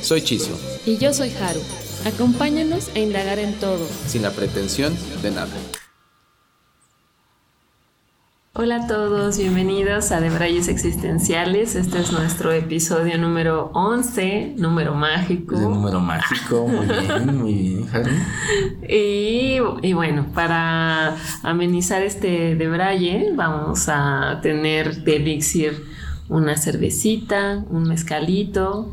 Soy Chiso. Y yo soy Haru. Acompáñanos a indagar en todo. Sin la pretensión de nada. Hola a todos, bienvenidos a Debrayes Existenciales. Este es nuestro episodio número 11, número mágico. El número mágico, muy bien, muy bien, y, y, bueno, para amenizar este Debraye, vamos a tener de elixir una cervecita, un mezcalito,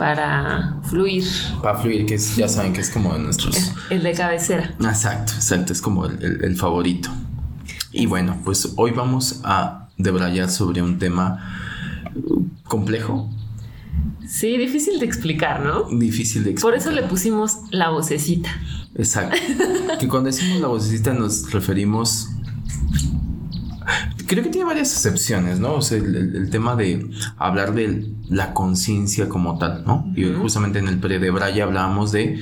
para fluir. Para fluir, que ya saben que es como de nuestros... El de cabecera. Exacto, exacto, es como el favorito. Y bueno, pues hoy vamos a debrayar sobre un tema complejo. Sí, difícil de explicar, ¿no? Difícil de explicar. Por eso le pusimos la vocecita. Exacto. que cuando decimos la vocecita nos referimos creo que tiene varias excepciones, ¿no? O sea, el, tema de hablar de la conciencia como tal, ¿no? Y justamente en el pre de Braya hablábamos de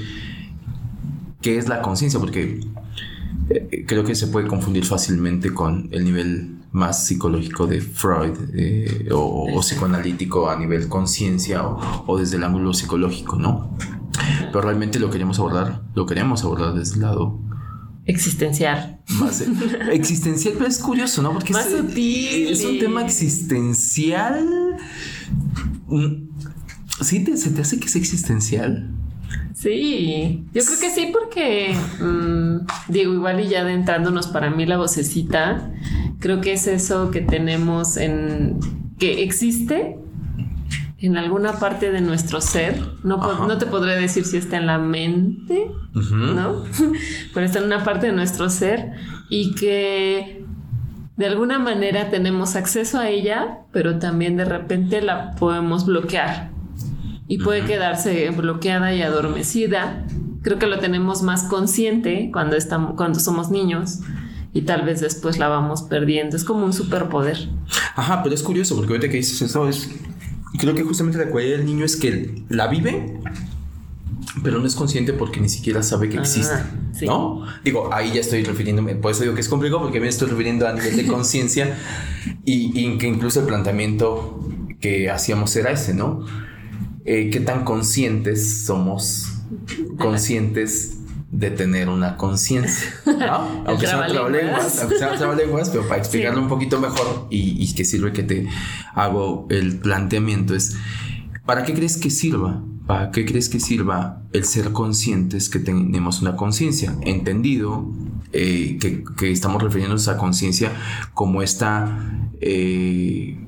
qué es la conciencia, porque eh, creo que se puede confundir fácilmente con el nivel más psicológico de Freud eh, o, psicoanalítico a nivel conciencia o, desde el ángulo psicológico, ¿no? Pero realmente lo queremos abordar, lo queremos abordar desde el lado existencial. Más existencial, pero es curioso, ¿no? Porque más es, sutil. Es un tema existencial. ¿Sí se te hace que es existencial? Sí, yo creo que sí, porque mm, digo, igual y ya adentrándonos para mí la vocecita, creo que es eso que tenemos en que existe en alguna parte de nuestro ser. No, no te podré decir si está en la mente, ¿no? Pero está en una parte de nuestro ser y que de alguna manera tenemos acceso a ella, pero también de repente la podemos bloquear y puede quedarse bloqueada y adormecida. Creo que lo tenemos más consciente cuando, estamos, cuando somos niños y tal vez después la vamos perdiendo. Es como un superpoder. Ajá, pero es curioso porque ahorita que dices eso es... Creo que justamente la cualidad del niño es que la vive, pero no es consciente porque ni siquiera sabe que existe, ¿no? Digo, ahí ya estoy refiriéndome, por eso digo que es complicado porque me estoy refiriendo a nivel de conciencia y, y, que incluso el planteamiento que hacíamos era ese, ¿no? Eh, qué tan conscientes somos, conscientes de tener una conciencia, ¿no? aunque sea trabalenguas, aunque sea trabalenguas, pero para explicarlo un poquito mejor y, y que sirve que te hago el planteamiento es, ¿para qué crees que sirva? ¿Para qué crees que sirva el ser conscientes que tenemos una conciencia? Entendido eh, que, que, estamos refiriéndonos a conciencia como esta... Eh,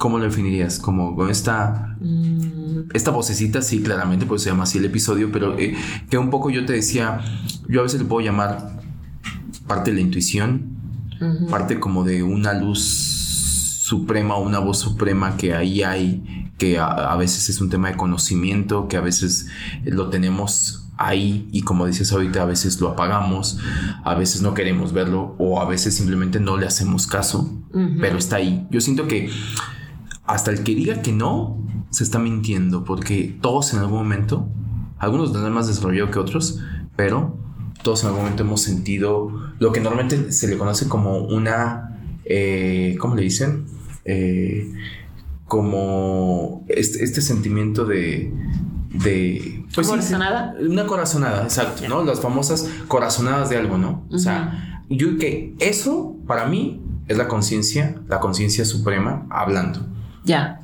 ¿Cómo lo definirías? Como esta... Mm esta vocecita sí, claramente, pues se llama así el episodio, pero eh, que un poco yo te decía, yo a veces le puedo llamar parte de la intuición, parte como de una luz suprema, una voz suprema que ahí hay, que a, veces es un tema de conocimiento, que a veces lo tenemos ahí y como dices ahorita a veces lo apagamos, a veces no queremos verlo o a veces simplemente no le hacemos caso, pero está ahí. Yo siento que hasta el que diga que no, se está mintiendo porque todos en algún momento, algunos tendrán más desarrollado que otros, pero todos en algún momento hemos sentido lo que normalmente se le conoce como una, eh, ¿cómo le dicen? Eh, como este, este, sentimiento de... de pues, ¿Corazonada? una corazonada, exacto, ¿no? Las famosas corazonadas de algo, ¿no? O sea, yo que eso para mí es la conciencia, la conciencia suprema hablando. Ya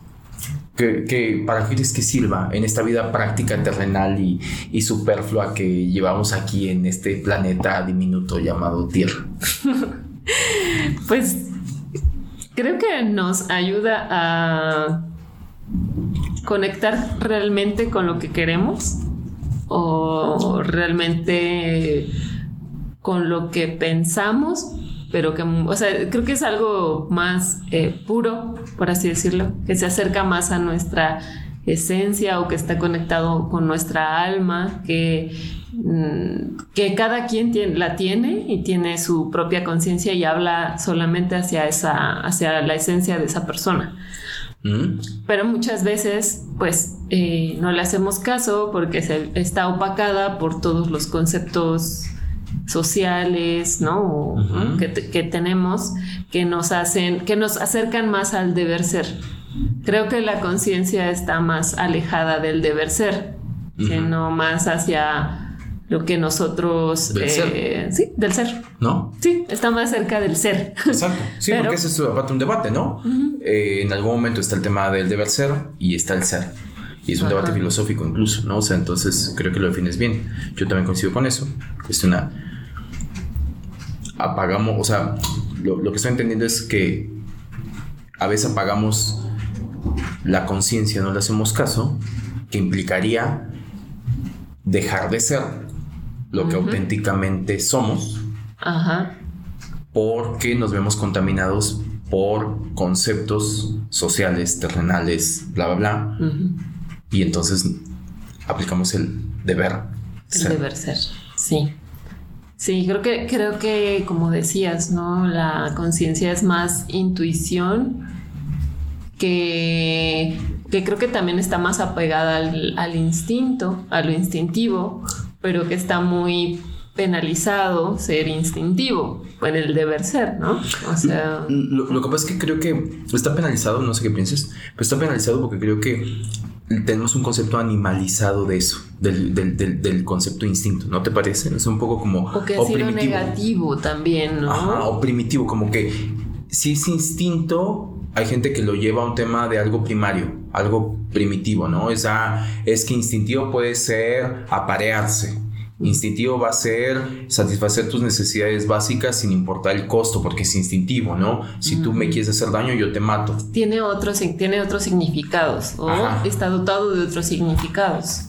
que, para qué es que sirva en esta vida práctica terrenal y, y, superflua que llevamos aquí en este planeta diminuto llamado Tierra? pues creo que nos ayuda a conectar realmente con lo que queremos o realmente con lo que pensamos pero que, o sea, creo que es algo más eh, puro, por así decirlo, que se acerca más a nuestra esencia o que está conectado con nuestra alma, que, mm, que cada quien tiene, la tiene y tiene su propia conciencia y habla solamente hacia, esa, hacia la esencia de esa persona. Mm. Pero muchas veces, pues, eh, no le hacemos caso porque se, está opacada por todos los conceptos sociales, ¿no? que, tenemos que nos hacen, que nos acercan más al deber ser. Creo que la conciencia está más alejada del deber ser, sino más hacia lo que nosotros... Del ser. Sí, del ser. ¿No? Sí, está más cerca del ser. Exacto. Sí, porque ese es un debate, ¿no? Eh, en algún momento está el tema del deber ser y está el ser. Y es un debate filosófico incluso, ¿no? O sea, entonces creo que lo defines bien. Yo también coincido con eso. Es una... Apagamos, o sea, lo, lo que estoy entendiendo es que a veces apagamos la conciencia, no le hacemos caso, que implicaría dejar de ser lo que auténticamente somos, porque nos vemos contaminados por conceptos sociales, terrenales, bla, bla, bla, y entonces aplicamos el deber ser. El deber ser, sí. Sí, creo que, creo que como decías, ¿no? La conciencia es más intuición que, creo que también está más apegada al, instinto, a lo instintivo, pero que está muy penalizado ser instintivo en el deber ser, ¿no? O sea... Lo, que pasa es que creo que está penalizado, no sé qué pienses, pero está penalizado porque creo que tenemos un concepto animalizado de eso, del, concepto instinto, ¿no te parece? Es un poco como... O que ha sido negativo también, ¿no? Ajá, o primitivo, como que si es instinto, hay gente que lo lleva a un tema de algo primario, algo primitivo, ¿no? Esa, es que instintivo puede ser aparearse. Instintivo va a ser satisfacer tus necesidades básicas sin importar el costo, porque es instintivo, ¿no? Si tú me quieres hacer daño, yo te mato. Tiene otros, tiene otros significados o está dotado de otros significados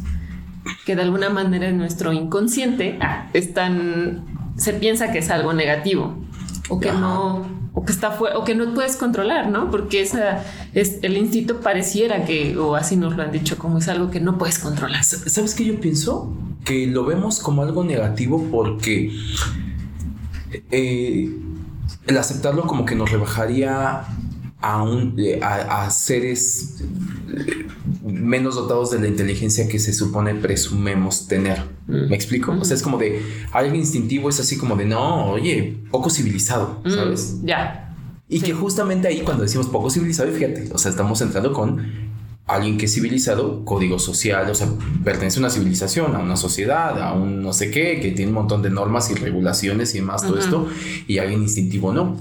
que de alguna manera en nuestro inconsciente están, se piensa que es algo negativo o que no o que está o que no puedes controlar, ¿no? Porque esa es el instinto pareciera que o así nos lo han dicho como es algo que no puedes controlar. ¿Sabes qué yo pienso? Que lo vemos como algo negativo porque eh, el aceptarlo como que nos rebajaría a, un, eh, a, seres menos dotados de la inteligencia que se supone presumemos tener. Mm. ¿Me explico? O sea, es como de algo instintivo, es así como de no, oye, poco civilizado, mm, ¿sabes? Ya. Y que justamente ahí cuando decimos poco civilizado, fíjate, o sea, estamos entrando con alguien que es civilizado, código social, o sea, pertenece a una civilización, a una sociedad, a un no sé qué, que tiene un montón de normas y regulaciones y demás, todo esto, y alguien instintivo no.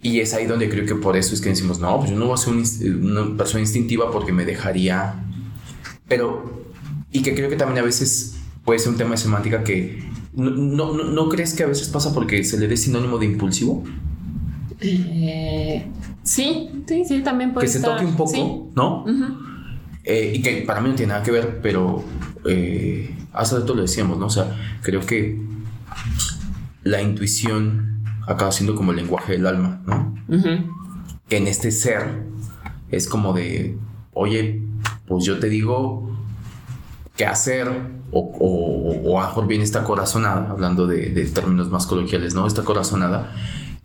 Y es ahí donde creo que por eso es que decimos, no, pues yo no voy a ser una persona instintiva porque me dejaría... Pero, y que creo que también a veces puede ser un tema de semántica que... ¿No, no, crees que a veces pasa porque se le dé sinónimo de impulsivo? Eh, sí, sí, sí, también puede Que se toque un poco, ¿no? Eh, y que para mí no tiene nada que ver, pero eh, hace rato lo decíamos, ¿no? O sea, creo que la intuición acaba siendo como el lenguaje del alma, ¿no? En este ser es como de, oye, pues yo te digo qué hacer, o, o, a lo mejor viene esta corazonada, hablando de, términos más coloquiales, ¿no? Esta corazonada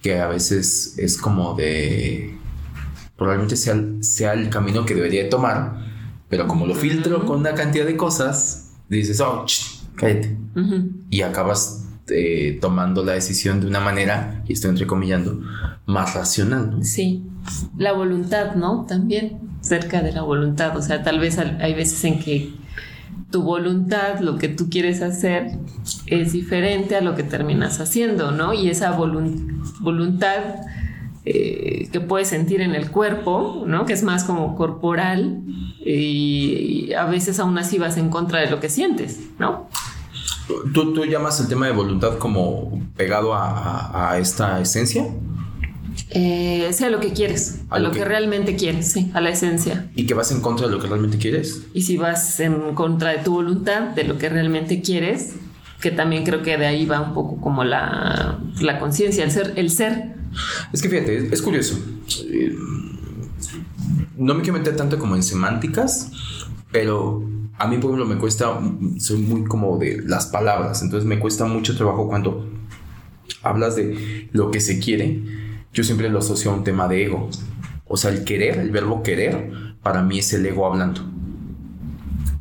que a veces es como de, probablemente sea, sea el camino que debería tomar, pero como lo filtro con una cantidad de cosas, dices, oh, cállate. Y acabas eh, tomando la decisión de una manera, y estoy entrecomillando, más racional. Sí, la voluntad, ¿no? También cerca de la voluntad, o sea, tal vez hay veces en que tu voluntad, lo que tú quieres hacer, es diferente a lo que terminas haciendo, ¿no? Y esa voluntad eh, que puedes sentir en el cuerpo, ¿no? Que es más como corporal y a veces aún así vas en contra de lo que sientes, ¿no? ¿Tú, ¿Tú, llamas el tema de voluntad como pegado a, esta esencia? Eh, sea lo que quieres, a, lo, que, realmente quieres, sí, a la esencia. ¿Y que vas en contra de lo que realmente quieres? Y si vas en contra de tu voluntad, de lo que realmente quieres, que también creo que de ahí va un poco como la, la conciencia, el ser, el ser. Es que fíjate, es, curioso. no me quiero meter tanto como en semánticas, pero a mí, por ejemplo, me cuesta, soy muy como de las palabras, entonces me cuesta mucho trabajo cuando hablas de lo que se quiere, yo siempre lo asocio a un tema de ego. O sea, el querer, el verbo querer, para mí es el ego hablando.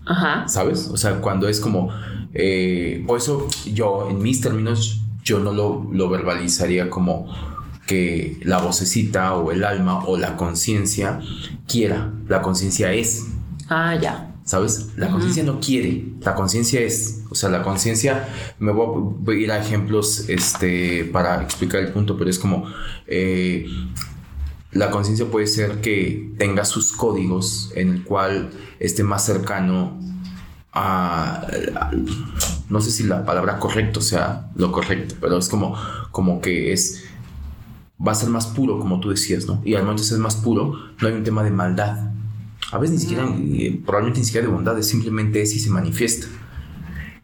Ajá. ¿Sabes? O sea, cuando es como... Eh, por eso yo, en mis términos, yo no lo, lo verbalizaría como que la vocecita o el alma o la conciencia quiera. La conciencia es. Ah, ya. ¿Sabes? La conciencia no quiere, la conciencia es. O sea, la conciencia, me voy a ir a ejemplos este, para explicar el punto, pero es como, eh, la conciencia puede ser que tenga sus códigos en el cual esté más cercano a, no sé si la palabra correcto sea lo correcto, pero es como, como que es, va a ser más puro, como tú decías, ¿no? Y al momento de ser más puro, no hay un tema de maldad a veces ni siquiera, eh, probablemente ni siquiera de bondad, es simplemente es y se manifiesta.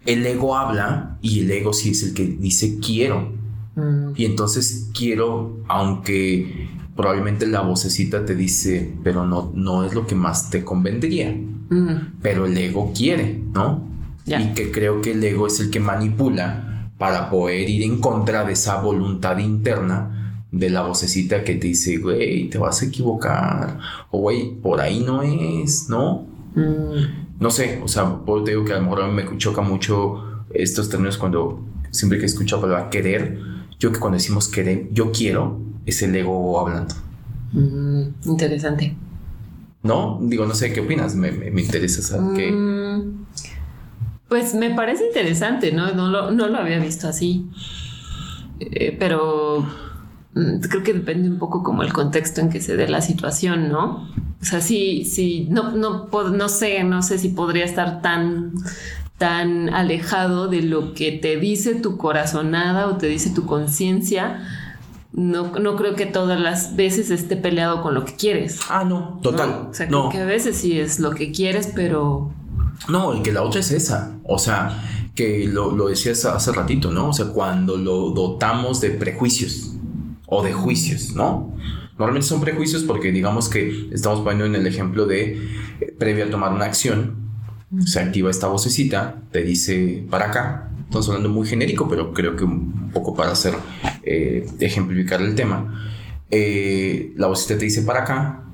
El ego habla y el ego sí es el que dice quiero. Mm. Y entonces quiero, aunque probablemente la vocecita te dice, pero no, no es lo que más te convendría. Mm. Pero el ego quiere, ¿no? Y que creo que el ego es el que manipula para poder ir en contra de esa voluntad interna de la vocecita que te dice, güey, te vas a equivocar, o güey, por ahí no es, ¿no? Mm. No sé, o sea, te digo que a lo mejor a mí me choca mucho estos términos cuando siempre que escucho la palabra querer, yo que cuando decimos querer, yo quiero, es el ego hablando. Mm, interesante. ¿No? Digo, no sé qué opinas, me, interesa saber qué. Mm, pues me parece interesante, ¿no? No lo, no lo había visto así. Eh, pero creo que depende un poco como el contexto en que se dé la situación, ¿no? O sea, sí, sí, no, no, no sé, no sé si podría estar tan, tan alejado de lo que te dice tu corazonada o te dice tu conciencia. No, no creo que todas las veces esté peleado con lo que quieres. Ah, no, total. O sea, que a veces sí es lo que quieres, pero... No, y que la otra es esa. O sea, que lo, lo decías hace ratito, ¿no? O sea, cuando lo dotamos de prejuicios o de juicios, ¿no? Normalmente son prejuicios porque digamos que estamos poniendo en el ejemplo de eh, previo a tomar una acción, se activa esta vocecita, te dice para acá. Estamos hablando muy genérico, pero creo que un poco para hacer eh, ejemplificar el tema. Eh, la vocecita te dice para acá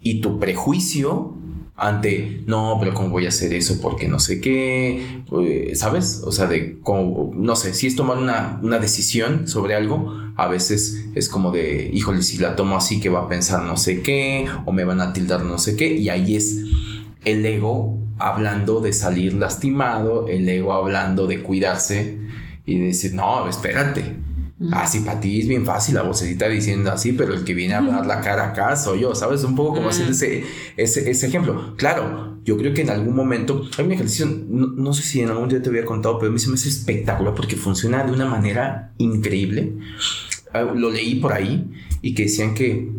y tu prejuicio ante, no, pero ¿cómo voy a hacer eso? Porque no sé qué, pues, ¿sabes? O sea, de cómo, no sé, si es tomar una, una, decisión sobre algo, a veces es como de, híjole, si la tomo así, que va a pensar no sé qué, o me van a tildar no sé qué, y ahí es el ego hablando de salir lastimado, el ego hablando de cuidarse y decir, no, espérate Así ah, para ti es bien fácil la vocecita diciendo así, pero el que viene a hablar la cara acá soy yo, ¿sabes? Un poco como haciendo ese, ese, ejemplo. Claro, yo creo que en algún momento hay un ejercicio, no, sé si en algún día te había contado, pero a mí se me hace espectacular porque funciona de una manera increíble. Ah, lo leí por ahí y que decían que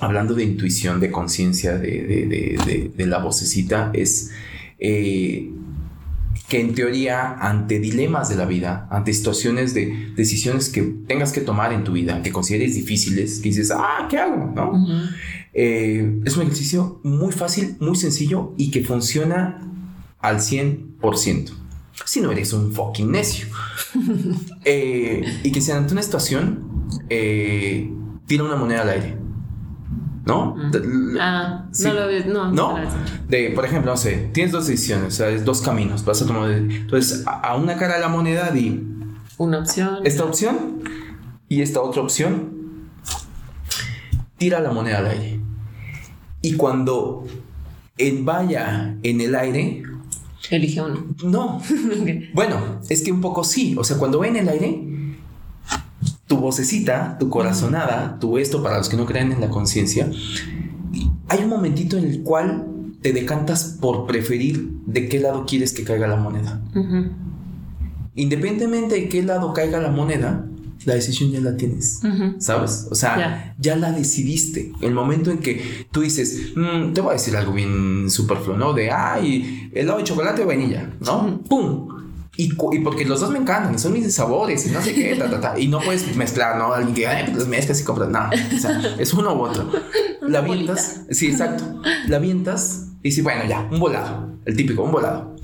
hablando de intuición, de conciencia, de, de, de, la vocecita, es... Eh, que en teoría ante dilemas de la vida, ante situaciones de decisiones que tengas que tomar en tu vida, que consideres difíciles, que dices, ah, ¿qué hago? ¿No? Eh, es un ejercicio muy fácil, muy sencillo y que funciona al 100%. Si no eres un fucking necio. Eh, y que si ante una situación, eh, tira una moneda al aire. ¿No? Ah, no lo ves, no. ¿No? De, por ejemplo, no sé, tienes dos decisiones, o sea, es dos caminos, vas a tomar. Entonces, a, una cara de la moneda di. Una opción. Esta opción y esta otra opción. Tira la moneda al aire. Y cuando vaya en el aire. Elige uno. No. Bueno, es que un poco sí. O sea, cuando va en el aire, tu vocecita, tu corazonada, tu esto para los que no creen en la conciencia, hay un momentito en el cual te decantas por preferir de qué lado quieres que caiga la moneda. Independientemente de qué lado caiga la moneda, la decisión ya la tienes, ¿sabes? O sea, ya la decidiste. El momento en que tú dices, mm, te voy a decir algo bien superfluo, ¿no? De, ay, helado de chocolate o vainilla, ¿no? ¡Pum! Y, y, porque los dos me encantan, son mis sabores y no sé qué, ta, ta, ta. Y no puedes mezclar, ¿no? Alguien que, ay, pues los mezclas y compras. No, o sea, es uno u otro. la avientas, sí, exacto. La avientas y sí, bueno, ya, un volado. El típico, un volado.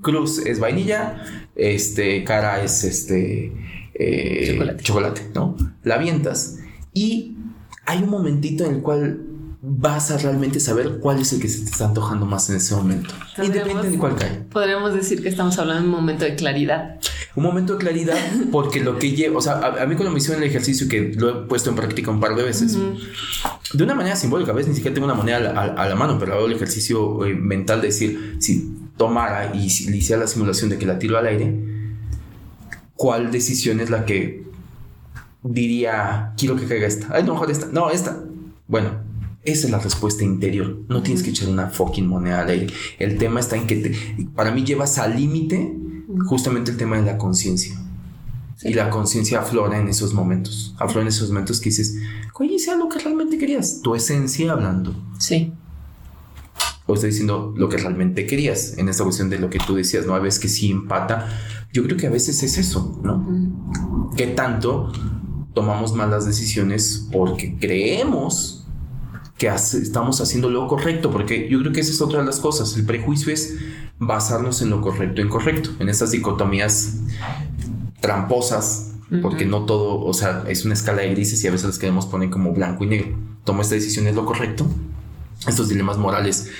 Cruz es vainilla, este, cara es este. Eh, chocolate. chocolate, ¿no? La avientas y hay un momentito en el cual vas a realmente saber cuál es el que se te está antojando más en ese momento. Independientemente de cuál cae. Podríamos decir que estamos hablando de un momento de claridad. Un momento de claridad porque lo que lleva, o sea, a, mí cuando me hicieron el ejercicio que lo he puesto en práctica un par de veces, de una manera simbólica, a veces ni siquiera tengo una moneda a, la mano, pero hago el ejercicio eh, mental de decir, si tomara y si le hiciera la simulación de que la tiro al aire, ¿cuál decisión es la que diría, quiero que caiga esta? Ay, no, mejor esta. No, esta. Bueno, esa es la respuesta interior. No tienes que echar una fucking moneda al aire. El tema está en que te, para mí llevas al límite justamente el tema de la conciencia. Y la conciencia aflora en esos momentos. Aflora en esos momentos que dices, oye, sea lo que realmente querías. Tu esencia hablando. Sí. O estoy diciendo lo que realmente querías. En esta cuestión de lo que tú decías, ¿no? A veces que sí empata. Yo creo que a veces es eso, ¿no? Que tanto tomamos malas decisiones porque creemos que estamos haciendo lo correcto, porque yo creo que esa es otra de las cosas. El prejuicio es basarnos en lo correcto e incorrecto, en estas dicotomías tramposas, porque no todo, o sea, es una escala de grises y a veces las queremos poner como blanco y negro. Tomo esta decisión, es lo correcto. Estos dilemas morales,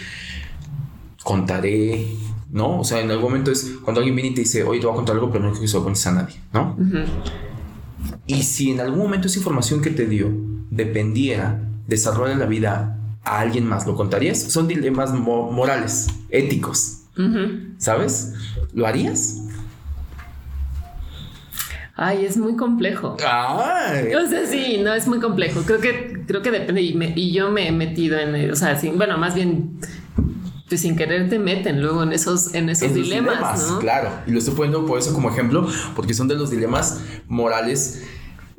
contaré, ¿no? O sea, en algún momento es cuando alguien viene y te dice, oye, te voy a contar algo, pero no quiero que se lo cuentes a nadie, ¿no? Y si en algún momento esa información que te dio dependiera desarrolla la vida a alguien más, ¿lo contarías? Son dilemas morales, éticos. ¿Sabes? ¿Lo harías? Ay, es muy complejo. Ay. O sea, sí, no es muy complejo. Creo que, creo que depende. Y, yo me he metido en, o sea, sí, bueno, más bien, pues sin querer te meten luego en esos, en esos dilemas. Claro. Y lo estoy poniendo por eso como ejemplo, porque son de los dilemas morales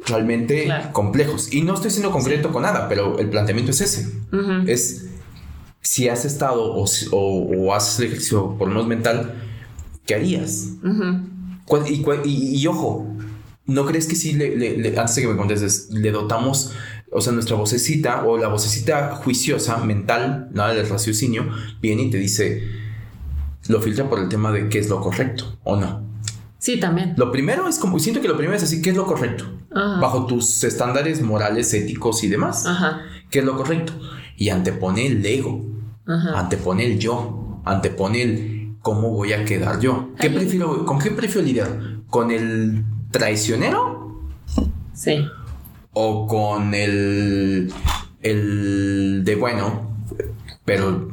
realmente complejos. Y no estoy siendo concreto con nada, pero el planteamiento es ese. Es si has estado o, o, haces el ejercicio por lo menos mental, ¿qué harías? y, ojo, ¿no crees que si le, antes de que me contestes, le dotamos, o sea, nuestra vocecita o la vocecita juiciosa, mental, nada del raciocinio, viene y te dice, lo filtra por el tema de qué es lo correcto o no? Sí, también. Lo primero es como, siento que lo primero es así, ¿qué es lo correcto? Bajo tus estándares morales, éticos y demás. Ajá. ¿Qué es lo correcto? Y antepone el ego, Ajá. antepone el yo, antepone el cómo voy a quedar yo. ¿Qué prefiero, ¿Con qué prefiero lidiar? ¿Con el traicionero? Sí. ¿O con el, el de bueno, pero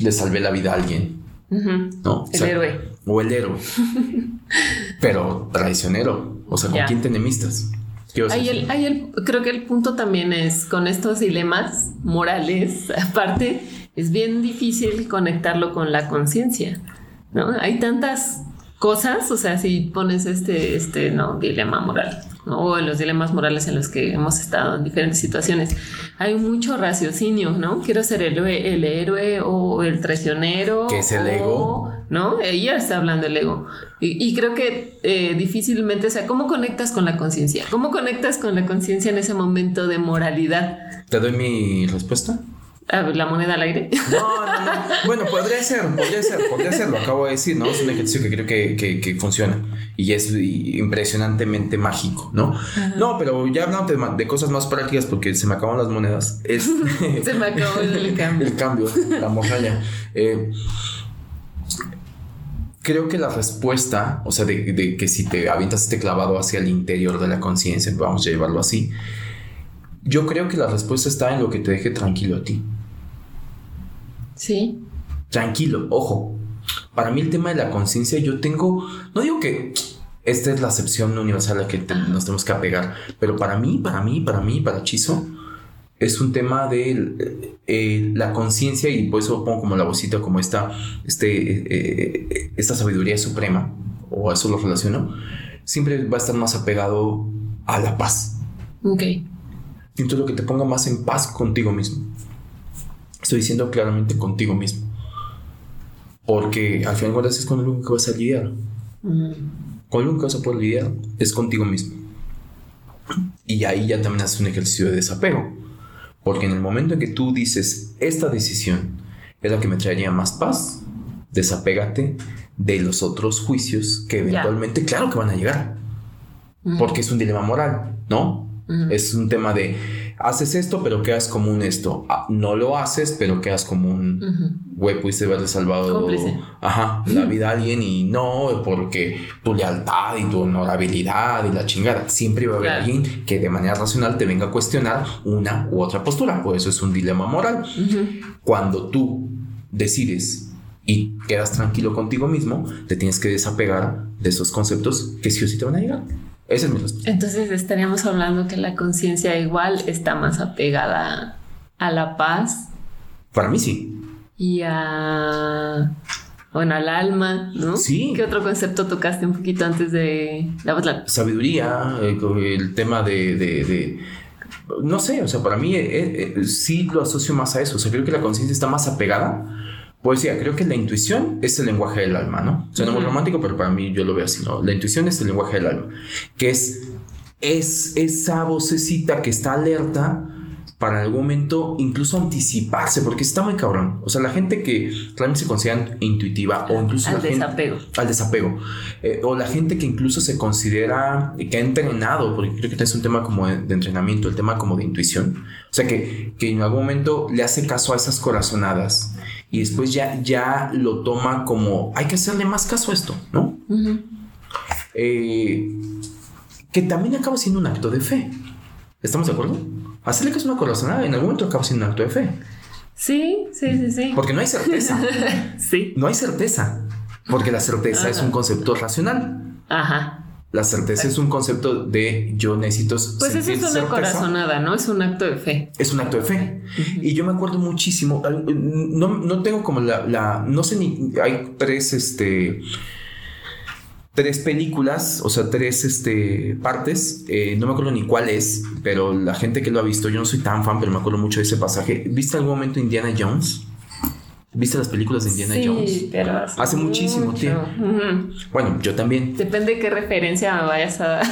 le salvé la vida a alguien? ¿No? el héroe. O el héroe. pero traicionero. O sea, ¿con quién te enemistas? Hay el, hay el, creo que el punto también es con estos dilemas morales, aparte, es bien difícil conectarlo con la conciencia, ¿no? Hay tantas cosas, o sea, si pones este, este, no, dilema moral, o en los dilemas morales en los que hemos estado en diferentes situaciones, hay mucho raciocinio, ¿no? Quiero ser el, el héroe o el traicionero. ¿Qué es el ego? ¿no? Ella está hablando del ego. Y, creo que eh, difícilmente, o sea, ¿cómo conectas con la conciencia? ¿Cómo conectas con la conciencia en ese momento de moralidad? ¿Te doy mi respuesta? La moneda al aire. No, no, no. Bueno, podría ser, podría ser, podría ser, lo acabo de decir, ¿no? Es un ejercicio que creo que, funciona y es impresionantemente mágico, ¿no? No, pero ya hablando de, cosas más prácticas porque se me acaban las monedas. Es, se me acabó el cambio. El cambio, la morralla. Eh, creo que la respuesta, o sea, de, que si te avientas este clavado hacia el interior de la conciencia, vamos a llevarlo así, yo creo que la respuesta está en lo que te deje tranquilo a ti. Sí. Tranquilo, ojo. Para mí el tema de la conciencia, yo tengo, no digo que esta es la acepción universal a la que nos tenemos que apegar, pero para mí, para mí, para mí, para Chizo, es un tema de eh, la conciencia y por eso pongo como la vocita como esta, este, eh, esta sabiduría suprema, o a eso lo relaciono, siempre va a estar más apegado a la paz. Ok. Entonces lo que te ponga más en paz contigo mismo. Estoy diciendo claramente contigo mismo. Porque al final de cuentas es con lo único que vas a lidiar. Con lo que vas a poder lidiar es contigo mismo. Y ahí ya también haces un ejercicio de desapego. Porque en el momento en que tú dices, esta decisión es la que me traería más paz, desapégate de los otros juicios que eventualmente, claro que van a llegar. Porque es un dilema moral, ¿no? Es un tema de, haces esto, pero quedas como un esto. Ah, no lo haces, pero quedas como un güey, pudiste haberle salvado ajá, la vida a alguien y no, porque tu lealtad y tu honorabilidad y la chingada. Siempre va a haber alguien que de manera racional te venga a cuestionar una u otra postura. Por eso es un dilema moral. Cuando tú decides y quedas tranquilo contigo mismo, te tienes que desapegar de esos conceptos que sí o sí te van a llegar. Ese es mi respuesta. Entonces estaríamos hablando que la conciencia igual está más apegada a la paz. Para mí sí. Y a... Bueno, al alma, ¿no? Sí. ¿Qué otro concepto tocaste un poquito antes de la, sabiduría? Eh, el, tema de, no sé, o sea, para mí eh, eh, sí lo asocio más a eso. O sea, creo que la conciencia está más apegada Poesía, creo que la intuición es el lenguaje del alma, ¿no? Suena muy romántico, pero para mí yo lo veo así, ¿no? La intuición es el lenguaje del alma, que es, es esa vocecita que está alerta para en algún momento incluso anticiparse, porque está muy cabrón. O sea, la gente que realmente se considera intuitiva o incluso al desapego. al desapego. Eh, o la gente que incluso se considera que ha entrenado, porque creo que es un tema como de, entrenamiento, el tema como de intuición. O sea, que, que en algún momento le hace caso a esas corazonadas y después ya, ya lo toma como hay que hacerle más caso a esto, ¿no? Eh, que también acaba siendo un acto de fe. ¿Estamos de acuerdo? Hacerle caso a una corazonada en algún momento acaba siendo un acto de fe. Sí, sí, sí, sí. Porque no hay certeza. sí. No hay certeza. Porque la certeza es un concepto racional. Ajá. La certeza es un concepto de yo necesito. Pues eso es una corazonada, ¿no? Es un acto de fe. Es un acto de fe. Y yo me acuerdo muchísimo. No, no tengo como la, la, No sé ni. Hay tres, este. Tres películas, o sea, tres este, partes. Eh, no me acuerdo ni cuál es, pero la gente que lo ha visto, yo no soy tan fan, pero me acuerdo mucho de ese pasaje. ¿Viste algún momento Indiana Jones? ¿Viste las películas de Indiana sí, Jones? pero hace, muchísimo tiempo. Bueno, yo también. Depende de qué referencia me vayas a,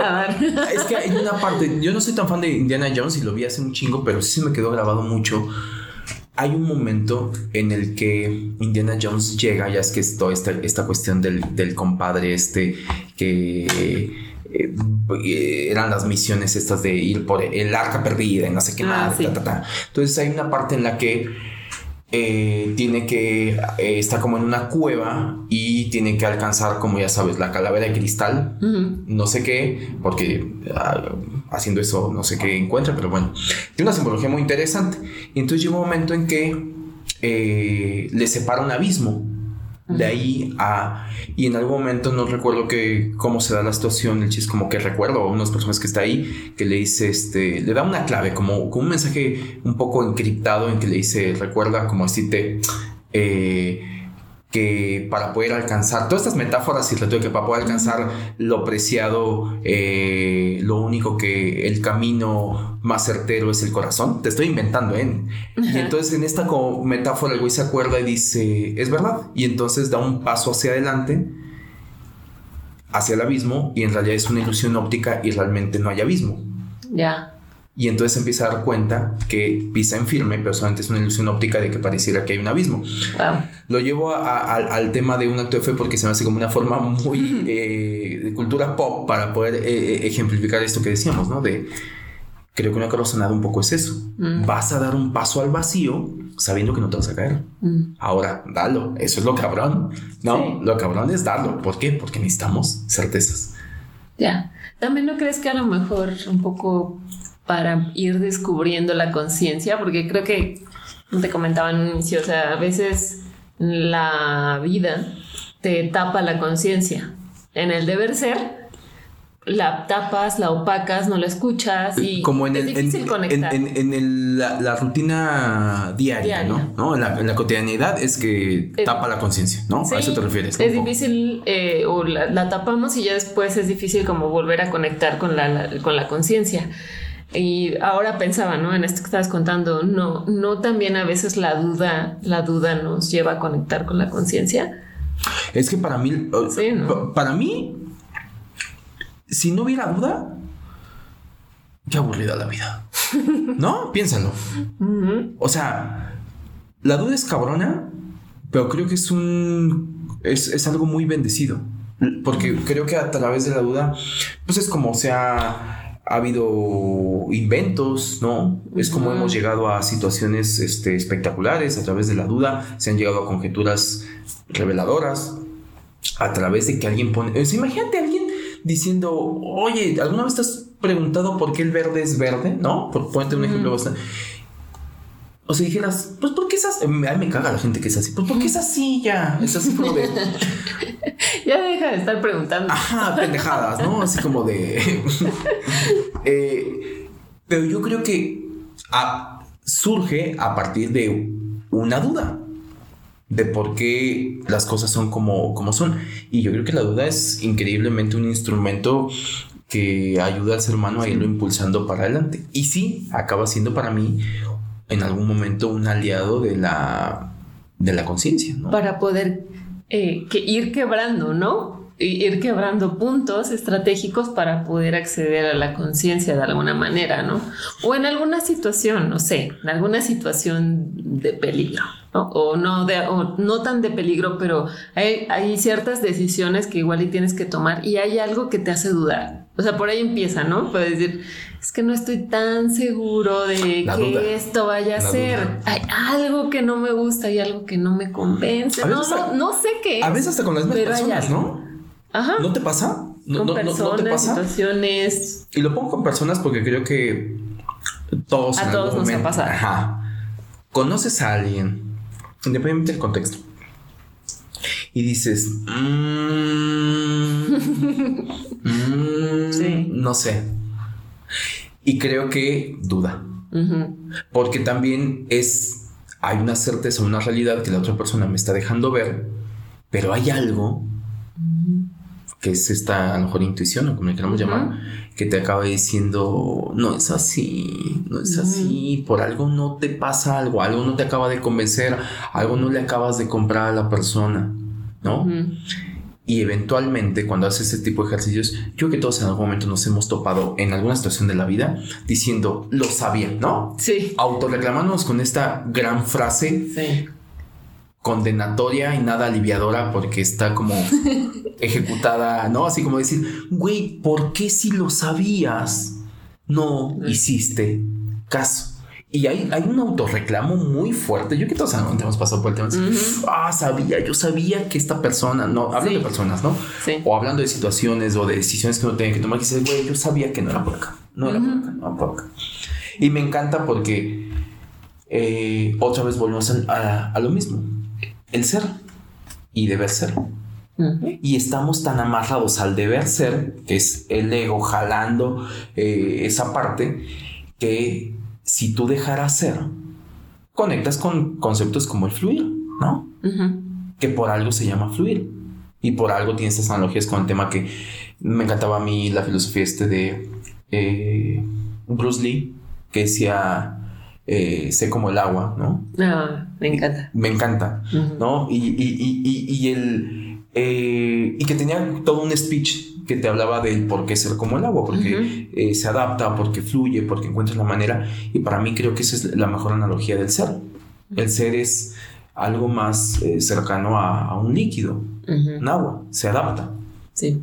dar. es que hay una parte, yo no soy tan fan de Indiana Jones y lo vi hace un chingo, pero sí me quedó grabado mucho. Hay un momento en el que Indiana Jones llega, ya es que es toda esta, esta cuestión del, del, compadre este que eh, eran las misiones estas de ir por el arca perdida y no sé qué ah, Entonces hay una parte en la que eh, tiene que estar eh, está como en una cueva y tiene que alcanzar, como ya sabes, la calavera de cristal, no sé qué, porque ah, haciendo eso no sé qué encuentra, pero bueno, tiene una simbología muy interesante. Y entonces llega un momento en que eh, le separa un abismo de ahí a... Y en algún momento no recuerdo que cómo se da la situación, el chiste como que recuerdo a unas personas que está ahí, que le dice, este, le da una clave, como, como un mensaje un poco encriptado en que le dice, recuerda como decirte, eh, que para poder alcanzar todas estas metáforas y que para poder alcanzar lo preciado, eh, lo único que el camino más certero es el corazón. Te estoy inventando, ¿eh? Y entonces en esta metáfora el güey se acuerda y dice, es verdad. Y entonces da un paso hacia adelante, hacia el abismo, y en realidad es una ilusión óptica y realmente no hay abismo. Ya. Y entonces empieza a dar cuenta que pisa en firme, pero solamente es una ilusión óptica de que pareciera que hay un abismo. Lo llevo al tema de un acto de fe porque se me hace como una forma muy eh, de cultura pop para poder eh, eh, ejemplificar esto que decíamos, ¿no? De creo que una corazonada un poco es eso. Mm. Vas a dar un paso al vacío sabiendo que no te vas a caer. Mm. Ahora, dalo. Eso es lo cabrón. No, lo cabrón es darlo. ¿Por qué? Porque necesitamos certezas. Ya. También no crees que a lo mejor un poco para ir descubriendo la conciencia, porque creo que te comentaba en un inicio, o sea, a veces la vida te tapa la conciencia. En el deber ser, la tapas, la opacas, no la escuchas y como en es difícil conectar. En, la, rutina diaria, ¿no? En, la, cotidianidad es que tapa la conciencia, ¿no? a eso te refieres. Es difícil eh, o la, tapamos y ya después es difícil como volver a conectar con la, con la conciencia. Y ahora pensaba, ¿no? En esto que estabas contando, no, no también a veces la duda, la duda nos lleva a conectar con la conciencia. Es que para mí, para mí, si no hubiera duda, qué aburrida la vida. ¿No? Piénsalo. O sea, la duda es cabrona, pero creo que es un. Es, algo muy bendecido. Porque creo que a través de la duda, pues es como se ha ha habido inventos, ¿no? Es como hemos llegado a situaciones este, espectaculares a través de la duda, se han llegado a conjeturas reveladoras a través de que alguien pone... imagínate a alguien diciendo, oye, ¿alguna vez te has preguntado por qué el verde es verde? ¿No? Por ponerte un ejemplo bastante... O sea, dijeras, pues ¿por qué es así? A mí me caga la gente que es así. Pues ¿por qué es así ya? Es así como de... ya deja de estar preguntando. Ajá, pendejadas, ¿no? Así como de... Eh, pero yo creo que surge a partir de una duda de por qué las cosas son como, como son. Y yo creo que la duda es increíblemente un instrumento que ayuda al ser humano a irlo impulsando para adelante. Y sí, acaba siendo para mí en algún momento un aliado de la, de la conciencia. ¿no? Para poder eh, que ir quebrando, ¿no? ir quebrando puntos estratégicos para poder acceder a la conciencia de alguna manera, ¿no? O en alguna situación, no sé, en alguna situación de peligro, ¿no? O no, de, o no tan de peligro, pero hay, hay ciertas decisiones que igual y tienes que tomar y hay algo que te hace dudar. O sea, por ahí empieza, ¿no? Puedes decir, es que no estoy tan seguro de que esto vaya a ser. Hay algo que no me gusta, hay algo que no me convence. No, no, no, sé qué. A veces hasta con las mismas personas, ¿no? Ajá. ¿No te pasa? No, con personas, te pasa? situaciones. Y lo pongo con personas porque creo que todos. A todos nos ha pasado. Ajá. Conoces a alguien, independientemente del contexto. Y dices, mmm, sí. no sé. Y creo que duda. Porque también es, hay una certeza, una realidad que la otra persona me está dejando ver, pero hay algo que es esta, a lo mejor, intuición o como le queramos llamar, que te acaba diciendo, no es así, no es así, por algo no te pasa algo, algo no te acaba de convencer, algo no le acabas de comprar a la persona, ¿no? Y eventualmente, cuando haces este tipo de ejercicios, yo creo que todos en algún momento nos hemos topado en alguna situación de la vida diciendo, lo sabía, ¿no? Sí. Autorreclamándonos con esta gran frase. Sí condenatoria y nada aliviadora porque está como ejecutada, ¿no? Así como decir, güey, ¿por qué si lo sabías no hiciste caso? Y hay, hay un autorreclamo muy fuerte. Yo que todos hemos pasado por el tema. Ah, sabía, yo sabía que esta persona, no, hablo de personas, ¿no? Sí. O hablando de situaciones o de decisiones que uno tiene que tomar, que dices, güey, yo sabía que no era por acá, no era por acá, no era por acá. Y me encanta porque eh, otra vez volvemos a lo mismo el ser y deber ser. Y estamos tan amarrados al deber ser, que es el ego jalando eh, esa parte, que si tú dejaras ser, conectas con conceptos como el fluir, ¿no? Que por algo se llama fluir. Y por algo tiene estas analogías con el tema que me encantaba a mí la filosofía este de eh, Bruce Lee, que decía eh, sé como el agua, ¿no? Ah, me encanta. Me encanta, ¿no? Y, y, y, y el, eh, y que tenía todo un speech que te hablaba del por qué ser como el agua, porque eh, se adapta, porque fluye, porque encuentras la manera. Y para mí creo que esa es la mejor analogía del ser. El ser es algo más cercano a, un líquido, un agua, se adapta. Sí.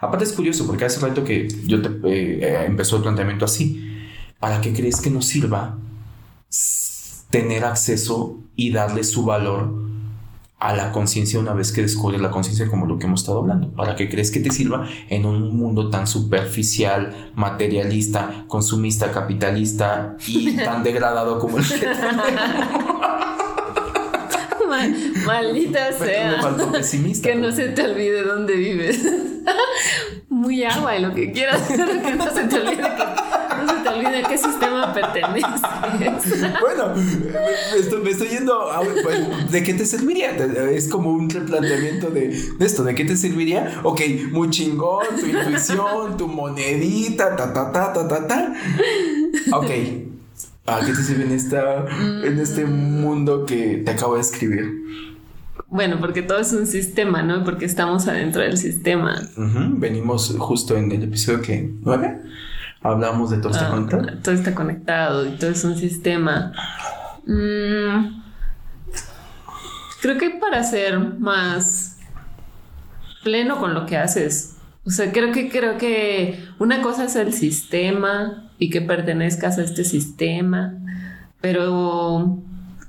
Aparte es curioso porque hace rato que yo te empezó el planteamiento así. ¿Para qué crees que nos sirva tener acceso y darle su valor a la conciencia una vez que descubres la conciencia como lo que hemos estado hablando, para que crees que te sirva en un mundo tan superficial, materialista, consumista, capitalista y tan degradado como el que Maldita sea. que no se te olvide dónde vives. Muy agua y lo que quieras, pero que no se te olvide que a qué sistema perteneces. Bueno, me estoy, yendo a, ¿De qué te serviría? Es como un replanteamiento de, esto. ¿De qué te serviría? Ok, muy chingón, tu intuición, tu monedita, ta, ta, ta, ta, ta, ta. Ok. ¿A qué te sirve en, esta, en este mundo que te acabo de escribir? Bueno, porque todo es un sistema, ¿no? Porque estamos adentro del sistema. Venimos justo en el episodio que nueve. Hablamos de todo está ah, conectado. Todo está conectado y todo es un sistema. Mm, creo que para ser más pleno con lo que haces. O sea, creo que creo que una cosa es el sistema y que pertenezcas a este sistema, pero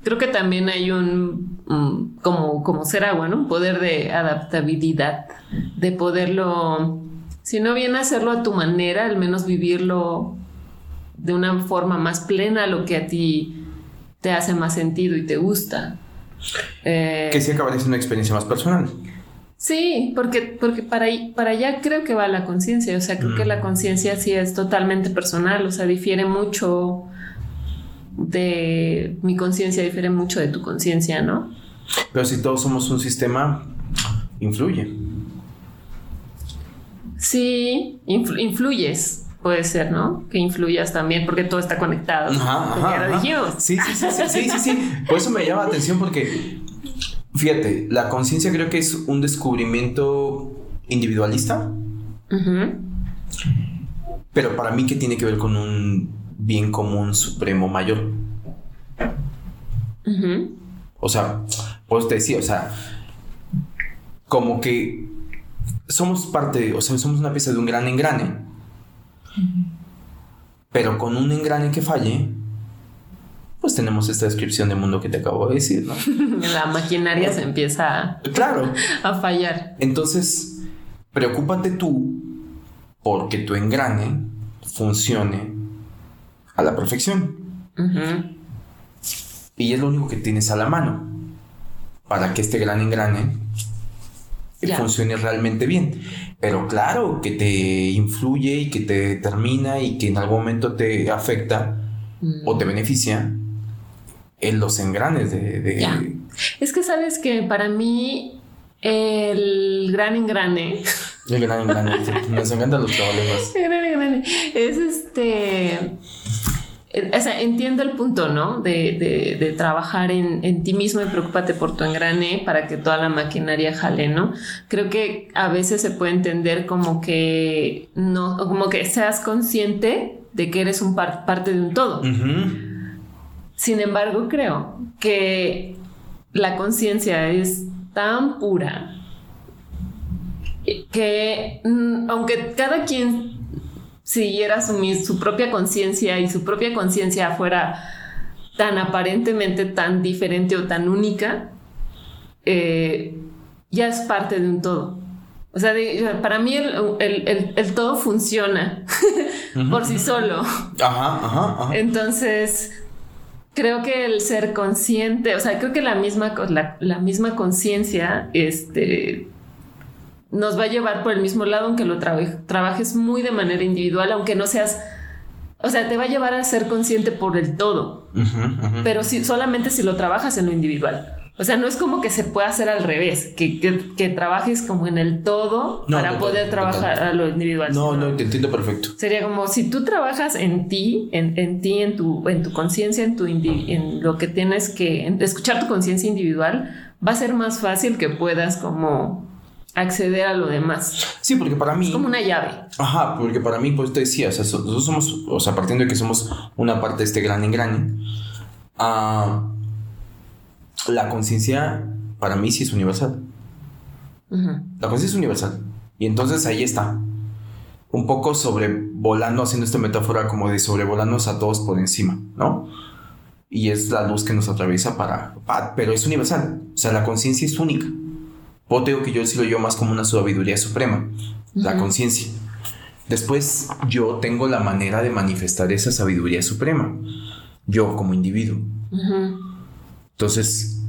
creo que también hay un, como, como ser agua, ¿no? Un poder de adaptabilidad, de poderlo, si no bien hacerlo a tu manera, al menos vivirlo de una forma más plena, lo que a ti te hace más sentido y te gusta. Eh, que sí acaba de ser una experiencia más personal. Sí, porque, porque para, para allá creo que va la conciencia, o sea, creo que la mm. conciencia sí es totalmente personal, o sea, difiere mucho de mi conciencia, difiere mucho de tu conciencia, ¿no? Pero si todos somos un sistema, influye. Sí, influyes, puede ser, ¿no? Que influyas también, porque todo está conectado. Ajá, ajá, Sí, sí, sí, sí, sí, sí, sí. Por eso me llama la atención, porque Fíjate, la conciencia creo que es un descubrimiento individualista. Pero para mí, ¿qué tiene que ver con un bien común supremo mayor? O sea, pues te decía, o sea, como que somos parte, o sea, somos una pieza de un gran engrane. Pero con un engrane que falle, pues tenemos esta descripción de mundo que te acabo de decir, ¿no? La maquinaria se empieza claro. a fallar. Entonces, preocúpate tú porque tu engrane funcione a la perfección. Y es lo único que tienes a la mano para que este gran engrane funcione realmente bien. Pero claro que te influye y que te determina y que en algún momento te afecta o te beneficia en los engranes de... Es que sabes que para mí el gran engrane... El gran engrane, nos encantan los problemas. El gran engrane. Es este... O sea, entiendo el punto, ¿no? De, de, trabajar en, en, ti mismo y preocúpate por tu engrane para que toda la maquinaria jale, ¿no? Creo que a veces se puede entender como que no, como que seas consciente de que eres un parte de un todo. Sin embargo, creo que la conciencia es tan pura que mm, aunque cada quien siguiera su, propia conciencia y su propia conciencia fuera tan aparentemente tan diferente o tan única, eh, ya es parte de un todo. O sea, para mí el, todo funciona por sí solo. Ajá, ajá, ajá. Entonces, creo que el ser consciente, o sea, creo que la misma, la, misma conciencia, este, nos va a llevar por el mismo lado, aunque lo trabajes muy de manera individual, aunque no seas, o sea, te va a llevar a ser consciente por el todo, pero si, solamente si lo trabajas en lo individual. O sea, no es como que se pueda hacer al revés, que, que, trabajes como en el todo para poder trabajar a lo individual. No, no, te entiendo perfecto. Sería como si tú trabajas en ti, en, en ti, en tu, en tu conciencia, en, tu en lo que tienes que, escuchar tu conciencia individual, va a ser más fácil que puedas como acceder a lo demás. Sí, porque para mí... Es como una llave. Ajá, porque para mí, pues te decía, o sea, nosotros somos, o sea, partiendo de que somos una parte de este gran engrane, ah la conciencia para mí sí es universal. La conciencia es universal. Y entonces ahí está. Un poco sobrevolando, haciendo esta metáfora como de sobrevolarnos a todos por encima, ¿no? Y es la luz que nos atraviesa para... pero es universal. O sea, la conciencia es única. O tengo que yo decirlo yo más como una sabiduría suprema. La conciencia. Después yo tengo la manera de manifestar esa sabiduría suprema. Yo como individuo. Entonces,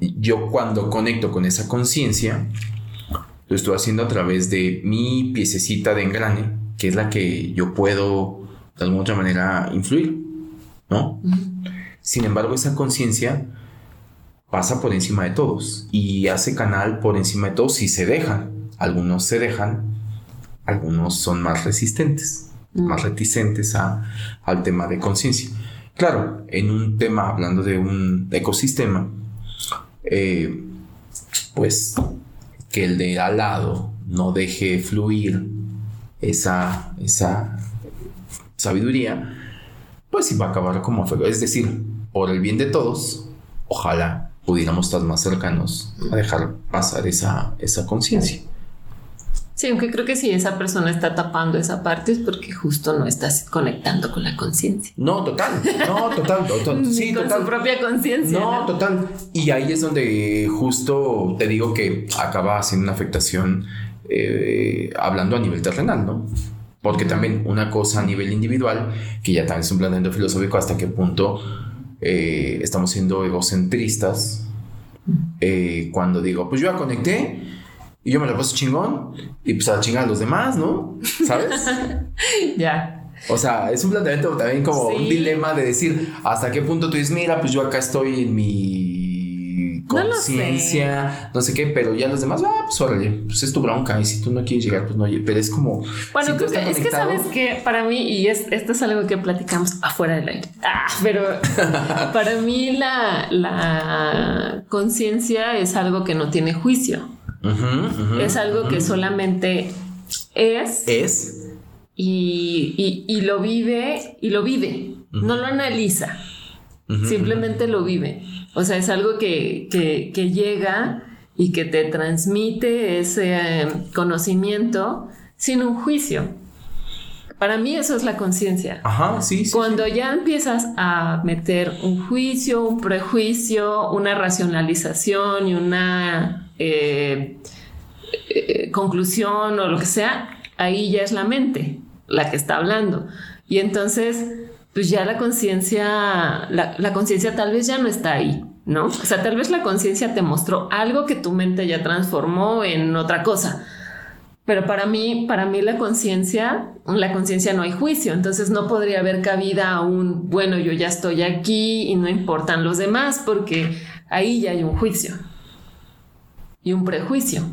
yo cuando conecto con esa conciencia, lo estoy haciendo a través de mi piececita de engrane, que es la que yo puedo de alguna otra manera influir, ¿no? Sin embargo, esa conciencia pasa por encima de todos y hace canal por encima de todos y se dejan. Algunos se dejan, algunos son más resistentes, más reticentes al tema de conciencia. Claro, en un tema, hablando de un ecosistema, eh, pues, que el de al lado no deje fluir esa, esa sabiduría, pues sí va a acabar como fuego. Es decir, por el bien de todos, ojalá pudiéramos estar más cercanos a dejar pasar esa, esa conciencia. Sí, aunque creo que si esa persona está tapando esa parte es porque justo no estás conectando con la conciencia. No, total, no, total, total. Sí, con su propia conciencia. No, total. Y ahí es donde justo te digo que acaba haciendo una afectación eh, hablando a nivel terrenal, ¿no? Porque también una cosa a nivel individual, que ya también es un planteamiento filosófico, hasta qué punto eh, estamos siendo egocentristas eh, cuando digo, pues yo ya conecté y yo me la paso chingón y pues a chingar a los demás, ¿no? ¿Sabes? ya. O sea, es un planteamiento también como un dilema de decir hasta qué punto tú dices, mira, pues yo acá estoy en mi conciencia, no, sé qué, pero ya los demás, ah, pues órale, pues es tu bronca y si tú no quieres llegar, pues no, pero es como... Bueno, creo que, es que sabes que para mí, y esto es algo que platicamos afuera del aire, ah, pero para mí la, la conciencia es algo que no tiene juicio es algo que solamente es. Es. Y, lo vive y lo vive. No lo analiza. Simplemente lo vive. O sea, es algo que, llega y que te transmite ese eh, conocimiento sin un juicio. Para mí eso es la conciencia. Ajá, sí, Cuando ya empiezas a meter un juicio, un prejuicio, una racionalización y una eh, eh, conclusión o lo que sea, ahí ya es la mente la que está hablando. Y entonces, pues ya la conciencia, la, conciencia tal vez ya no está ahí, ¿no? O sea, tal vez la conciencia te mostró algo que tu mente ya transformó en otra cosa. Pero para mí, para mí la conciencia, la conciencia no hay juicio, entonces no podría haber cabida a un, bueno, yo ya estoy aquí y no importan los demás, porque ahí ya hay un juicio y un prejuicio.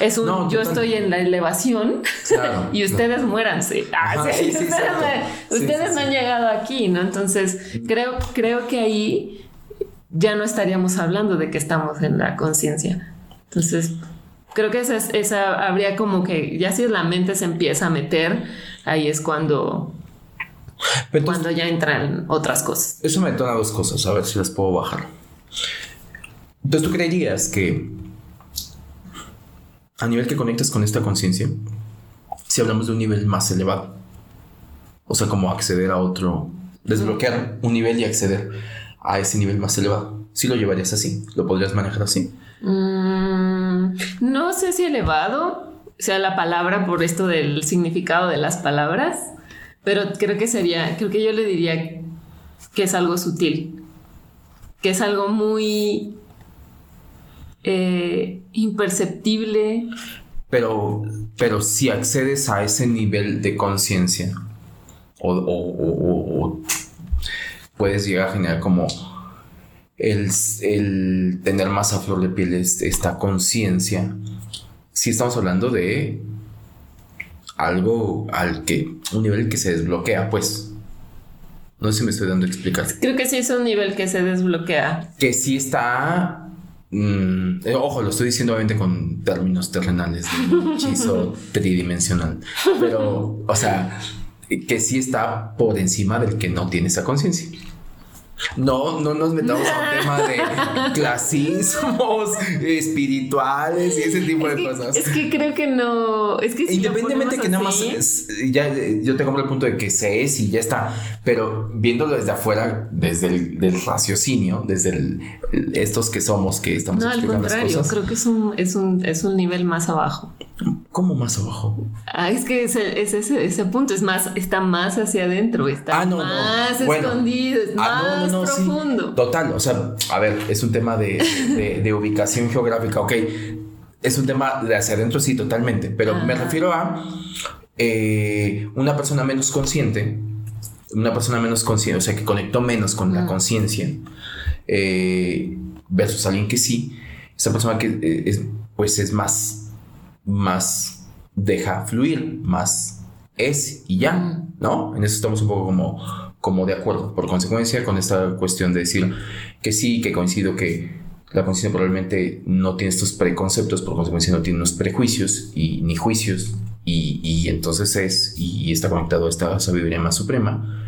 Es un yo estoy en la elevación y ustedes muéranse. Ah, ustedes, no han llegado aquí, ¿no? Entonces, creo, creo que ahí ya no estaríamos hablando de que estamos en la conciencia. Entonces, creo que esa, esa habría como que ya si la mente se empieza a meter, ahí es cuando cuando ya entran otras cosas. Eso me detona dos cosas, a ver si las puedo bajar. Entonces, ¿tú creerías que a nivel que conectas con esta conciencia, si hablamos de un nivel más elevado, o sea, como acceder a otro, desbloquear un nivel y acceder a ese nivel más elevado, si lo llevarías así, lo podrías manejar así. Mm, no sé si elevado sea la palabra por esto del significado de las palabras, pero creo que sería, creo que yo le diría que es algo sutil, que es algo muy eh, imperceptible. Pero, pero si accedes a ese nivel de conciencia o, puedes llegar a generar como el, tener más a flor de piel esta conciencia, si estamos hablando de algo al que, un nivel que se desbloquea, pues. No sé si me estoy dando a explicar. Creo que sí es un nivel que se desbloquea. Que sí está Mm, eh, ojo, lo estoy diciendo obviamente con términos terrenales de hechizo tridimensional. Pero, o sea, que sí está por encima del que no tiene esa conciencia. No, no nos metamos a un tema de clasismos espirituales y ese tipo de cosas. Es que creo que no. Es que independientemente que nada más es, ya yo tengo el punto de que se es y ya está, pero viéndolo desde afuera, desde el raciocinio, desde estos que somos que estamos no, al contrario, creo que es un, es un, es un nivel más abajo. ¿Cómo más abajo? Ah, es que ese, ese, ese, punto es más, está más hacia adentro, está ah, más escondido, es ah, más profundo. Total, o sea, a ver, es un tema de, de, ubicación geográfica, ok. Es un tema de hacia adentro, sí, totalmente. Pero me refiero a eh, una persona menos consciente, una persona menos consciente, o sea, que conectó menos con la conciencia, eh, versus alguien que sí. Esa persona que eh, es, pues es más más deja fluir, más es y ya, ¿no? En eso estamos un poco como, como de acuerdo. Por consecuencia, con esta cuestión de decir que sí, que coincido que La conciencia probablemente no tiene estos preconceptos, por consecuencia no tiene unos prejuicios y, ni juicios, y, entonces es, y, está conectado a esta sabiduría más suprema,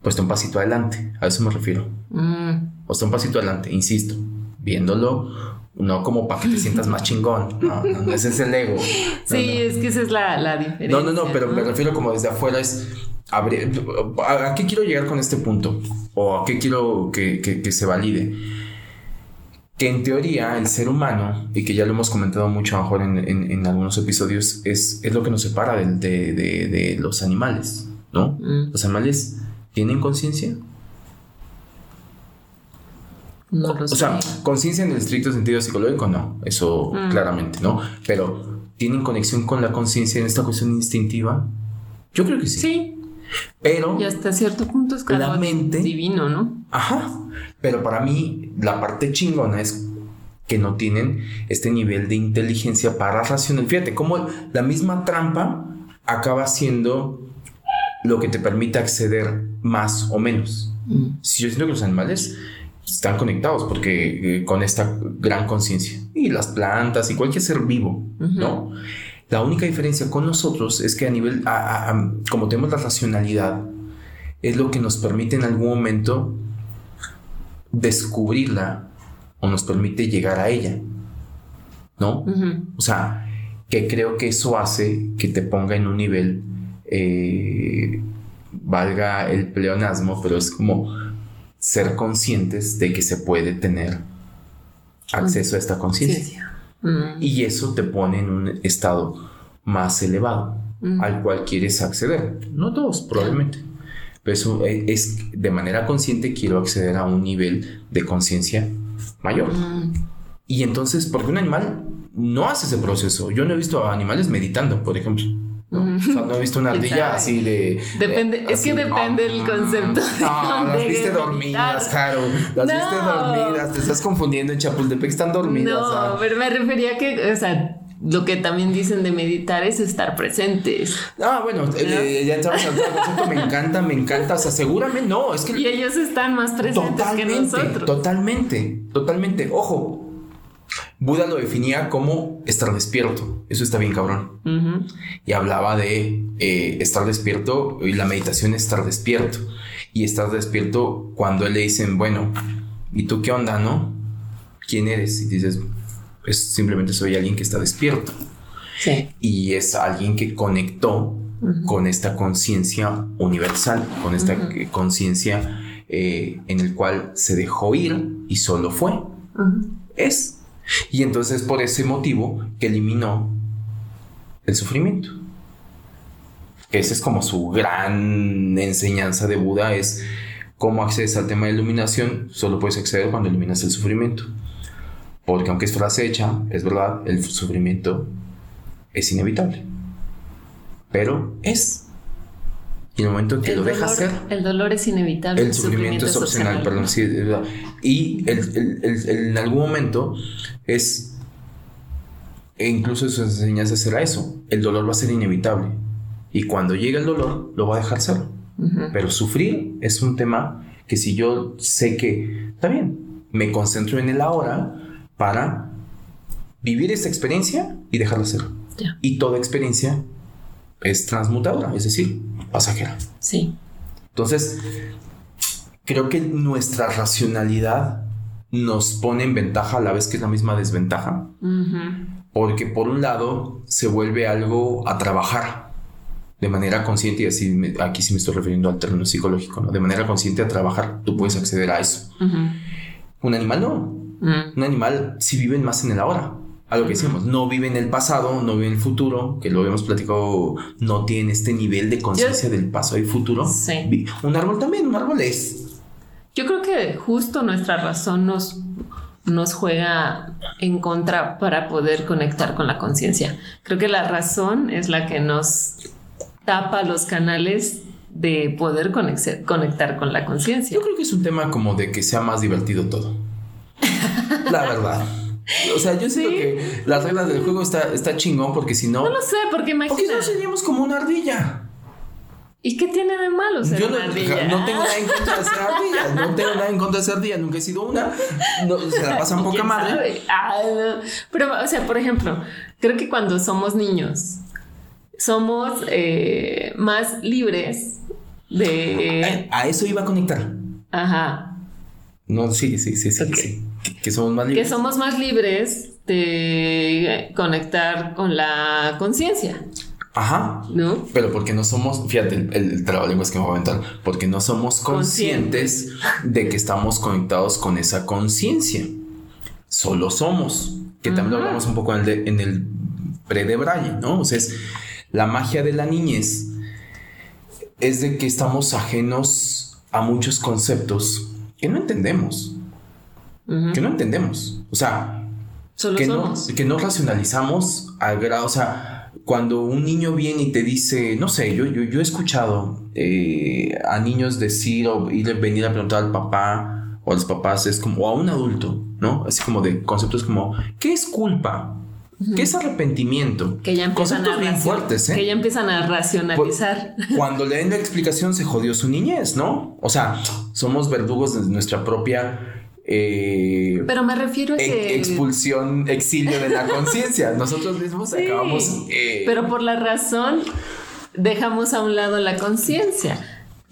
pues está un pasito adelante, a eso me refiero. Mm. O está un pasito adelante, insisto, viéndolo no como para que te sientas más chingón, no, no, ese es el ego. sí, es que esa es la, diferencia. No, no, no, pero me refiero como desde afuera es, ¿a qué quiero llegar con este punto? ¿O a qué quiero que, se valide? Que en teoría el ser humano, y que ya lo hemos comentado mucho mejor en, algunos episodios, es, es, lo que nos separa de, los animales, ¿no? Mm. Los animales tienen conciencia, o sea, conciencia en el estricto sentido psicológico, no, eso mm. claramente, ¿no? Pero ¿tienen conexión con la conciencia en esta cuestión instintiva? Yo creo que sí. Sí. Pero. Y hasta cierto punto es la mente, divino, ¿no? Ajá. Pero para mí, la parte chingona es que no tienen este nivel de inteligencia para racional. Fíjate cómo la misma trampa acaba siendo lo que te permite acceder más o menos. Mm. Si yo siento que los animales están conectados porque eh, con esta gran conciencia y las plantas y cualquier ser vivo, ¿no? La única diferencia con nosotros es que a nivel, como tenemos la racionalidad, es lo que nos permite en algún momento descubrirla o nos permite llegar a ella, ¿no? O sea, que creo que eso hace que te ponga en un nivel, eh, valga el pleonasmo, pero es como ser conscientes de que se puede tener acceso a esta conciencia. Mm. Y eso te pone en un estado más elevado mm. al cual quieres acceder. No todos, probablemente. Pero eso es de manera consciente quiero acceder a un nivel de conciencia mayor. Mm. Y entonces, porque un animal no hace ese proceso. Yo no he visto a animales meditando, por ejemplo. ¿No? O sea, no he visto una ardilla así de. Depende, es que depende del concepto. No, las viste dormidas, Caro. Las viste dormidas. Te estás confundiendo en Chapultepec, están dormidas. No, pero me refería a que, o sea, lo que también dicen de meditar es estar presentes. Ah, bueno, eh, ya entramos al concepto, me encanta, me encanta, o sea, seguramente no, es que... Y ellos están más presentes que nosotros. Totalmente, totalmente. Ojo, Buda lo definía como estar despierto. Eso está bien cabrón. Y hablaba de eh, estar despierto y la meditación es estar despierto. Y estar despierto cuando le dicen, bueno, ¿y tú qué onda, no? ¿Quién eres? Y dices, pues simplemente soy alguien que está despierto. Sí. Y es alguien que conectó con esta conciencia universal, con esta conciencia eh, en el cual se dejó ir y solo fue. Es y entonces por ese motivo que eliminó el sufrimiento. Esa es como su gran enseñanza de Buda, es cómo accedes al tema de iluminación, solo puedes acceder cuando eliminas el sufrimiento. Porque aunque es frase hecha, es verdad, el sufrimiento es inevitable. Pero es. Y en el momento que lo dejas ser. El dolor es inevitable. El, sufrimiento, es opcional, perdón. Sí, y en algún momento es. E incluso sus enseñanzas será eso. El dolor va a ser inevitable. Y cuando llegue el dolor, lo va a dejar ser. Pero sufrir es un tema que si yo sé que está bien, me concentro en el ahora para vivir esta experiencia y dejarla ser. Y toda experiencia es transmutadora, es decir, pasajera. Sí. Entonces, creo que nuestra racionalidad nos pone en ventaja a la vez que es la misma desventaja. Porque por un lado se vuelve algo a trabajar de manera consciente, y así aquí sí me estoy refiriendo al término psicológico, ¿no? De manera consciente a trabajar, tú puedes acceder a eso. Un animal no. Mm. Un animal sí vive más en el ahora a lo que decíamos, no vive en el pasado, no vive en el futuro, que lo habíamos platicado, no tiene este nivel de conciencia del pasado y futuro. Sí. Un árbol también, un árbol es. Yo creo que justo nuestra razón nos, nos juega en contra para poder conectar con la conciencia. Creo que la razón es la que nos tapa los canales de poder conectar con la conciencia. Yo creo que es un tema como de que sea más divertido todo. la verdad. O sea, yo siento que las reglas del juego está, está chingón porque si no. No lo sé, porque imagínate. Porque no seríamos como una ardilla. ¿Y qué tiene de malo ser Yo no, una ardilla? no tengo nada en contra de ser ardilla. No tengo nada en contra de ser ardilla. Nunca he sido una. No, se la pasan poca ¿Quién madre. Ah, no. Pero, o sea, por ejemplo, creo que cuando somos niños, somos eh, más libres de. A, a eso iba a conectar. Ajá. No, sí, sí, sí, sí. Que, que somos más Que libres. somos más libres de conectar con la conciencia, Ajá. ¿no? Pero porque no somos, fíjate, el, el trabalenguas que me voy a aventar, porque no somos conscientes de que estamos conectados con esa conciencia. Solo somos, que también lo hablamos un poco en el, de- en el pre de Braille, ¿no? O sea, es la magia de la niñez es de que estamos ajenos a muchos conceptos que no entendemos, Que no entendemos. O sea, Solo que no, somos. que no racionalizamos al grado, o sea, cuando un niño viene y te dice, no sé, yo, yo, yo he escuchado eh, a niños decir o ir, venir a preguntar al papá o a los papás, es como, o a un adulto, ¿no? Así como de conceptos como, ¿qué es culpa? ¿Qué es arrepentimiento? Que ya empiezan a bien fuertes, ¿eh? Que ya empiezan a racionalizar. Cuando le den la explicación se jodió su niñez, ¿no? O sea, somos verdugos de nuestra propia... eh, Pero me refiero a que. expulsión, exilio de la conciencia. Nosotros mismos Sí, acabamos. eh, Pero por la razón dejamos a un lado la conciencia.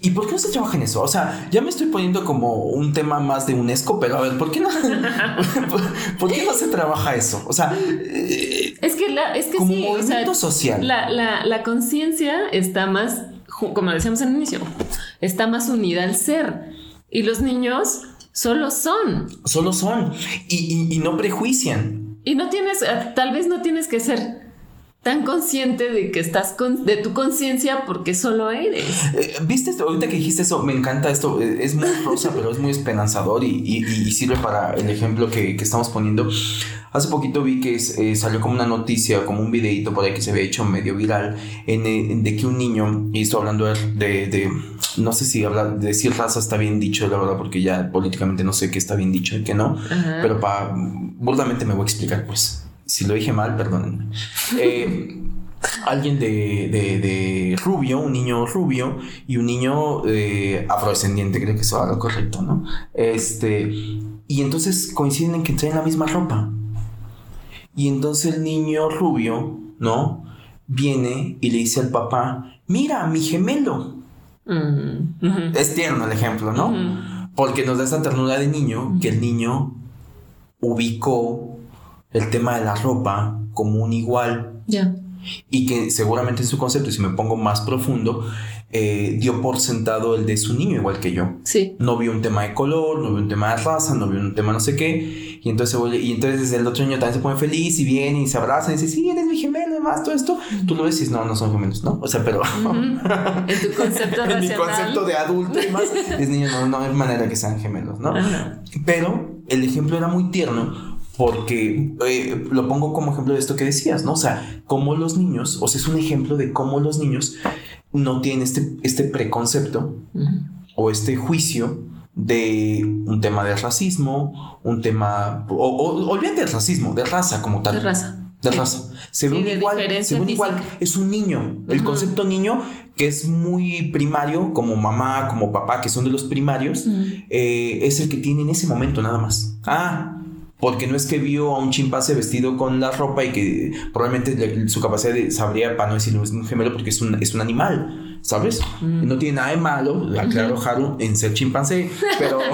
¿Y por qué no se trabaja en eso? O sea, ya me estoy poniendo como un tema más de UNESCO, pero a ver, ¿por qué no, por, por qué no se trabaja eso? O sea, eh, Es que la, es que como sí, o sea, movimiento social. La, la, la conciencia está más, como decíamos al inicio, está más unida al ser. Y los niños solo son. solo son y, y- y no prejuician. Y no tienes, eh, tal vez no tienes que ser tan consciente de que estás con, de tu conciencia porque solo eres. Eh, ¿Viste esto? Ahorita que dijiste eso, me encanta esto. eh, Es muy rosa, pero es muy esperanzador y, y- y sirve para el ejemplo que, que estamos poniendo. Hace poquito vi que es- eh, salió como una noticia, como un videito por ahí que se había hecho medio viral, en, eh, de que un niño, y estoy hablando de, de- no sé si hablar, de decir raza está bien dicho, la verdad, porque ya políticamente no sé qué está bien dicho y qué no, Ajá. pero para, burdamente me voy a explicar, pues. Si lo dije mal, perdónenme. Eh, alguien de, de- de rubio, un niño rubio y un niño eh, afrodescendiente, creo que eso va lo correcto, ¿no? Este, y entonces coinciden en que traen la misma ropa. Y entonces el niño rubio, ¿no? Viene y le dice al papá, mira, mi gemelo. Mm, Es tierno el ejemplo, ¿no? Porque nos da esa ternura de niño que el niño ubicó el tema de la ropa como un igual Ya. y que seguramente en su concepto, y si me pongo más profundo, eh, dio por sentado el de su niño igual que yo. Sí. No vio un tema de color, no vio un tema de raza, no vio un tema no sé qué. Y entonces, y entonces el otro niño también se pone feliz y viene y se abraza y dice, sí, eres mi gemelo, además, todo esto. Tú lo ves y dices, no, no son gemelos, ¿no? O sea, pero. En tu concepto en mi racional. concepto de adulto y más, es niño, no, no hay manera que sean gemelos, ¿no? Ajá. Pero el ejemplo era muy tierno porque eh, lo pongo como ejemplo de esto que decías, ¿no? O sea, cómo los niños, o sea, es un ejemplo de cómo los niños no tienen este, este preconcepto Ujú. o este juicio de un tema de racismo, un tema, o, o olvídate del racismo, de raza como tal. De raza. De Sí. raza. Se Sí, ve igual, se ve igual. Es un niño. El Ujú. concepto niño, que es muy primario, como mamá, como papá, que son de los primarios, Ujú. eh, es el que tiene en ese momento nada más. Ah, porque no es que vio a un chimpancé vestido con la ropa y que probablemente le- su capacidad de sabría, para no decirlo, es un gemelo porque es un, es un animal, ¿sabes? Mm. No tiene nada de malo, aclaro Haru, en ser chimpancé, pero...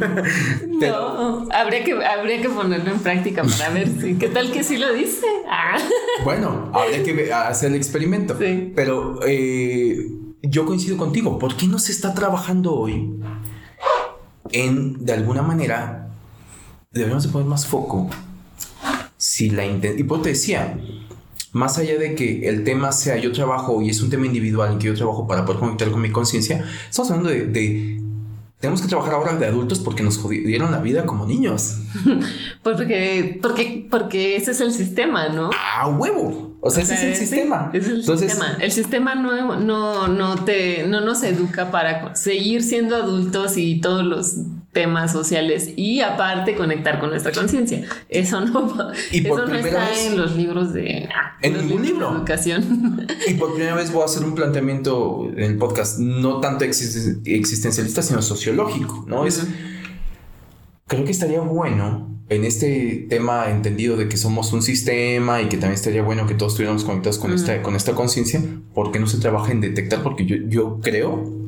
pero No, habría que, habría que ponerlo en práctica para ver si, qué tal que sí lo dice. Ah. bueno, habría que hacer el experimento. Sí. Pero eh, yo coincido contigo, ¿por qué no se está trabajando hoy en, de alguna manera, deberíamos de poner más foco? Si la inten- y pues te decía, más allá de que el tema sea yo trabajo y es un tema individual en que yo trabajo para poder conectar con mi conciencia, estamos hablando de, de- tenemos que trabajar ahora de adultos porque nos jodieron la vida como niños. Porque, porque, porque ese es el sistema, ¿no? ¡A huevo! O sea, ese O sea, es el sí, sistema. es el Entonces, sistema. El sistema no, no, no, te, no nos educa para seguir siendo adultos y todos los temas sociales y aparte conectar con nuestra conciencia. Eso no, eso no está en los libros de en ningún libro de educación. Y por primera vez voy a hacer un planteamiento en el podcast no tanto existencialista sino sociológico, ¿no? Es creo que estaría bueno en este tema entendido de que somos un sistema y que también estaría bueno que todos estuviéramos conectados con esta con esta conciencia, porque no se trabaja en detectar porque yo yo creo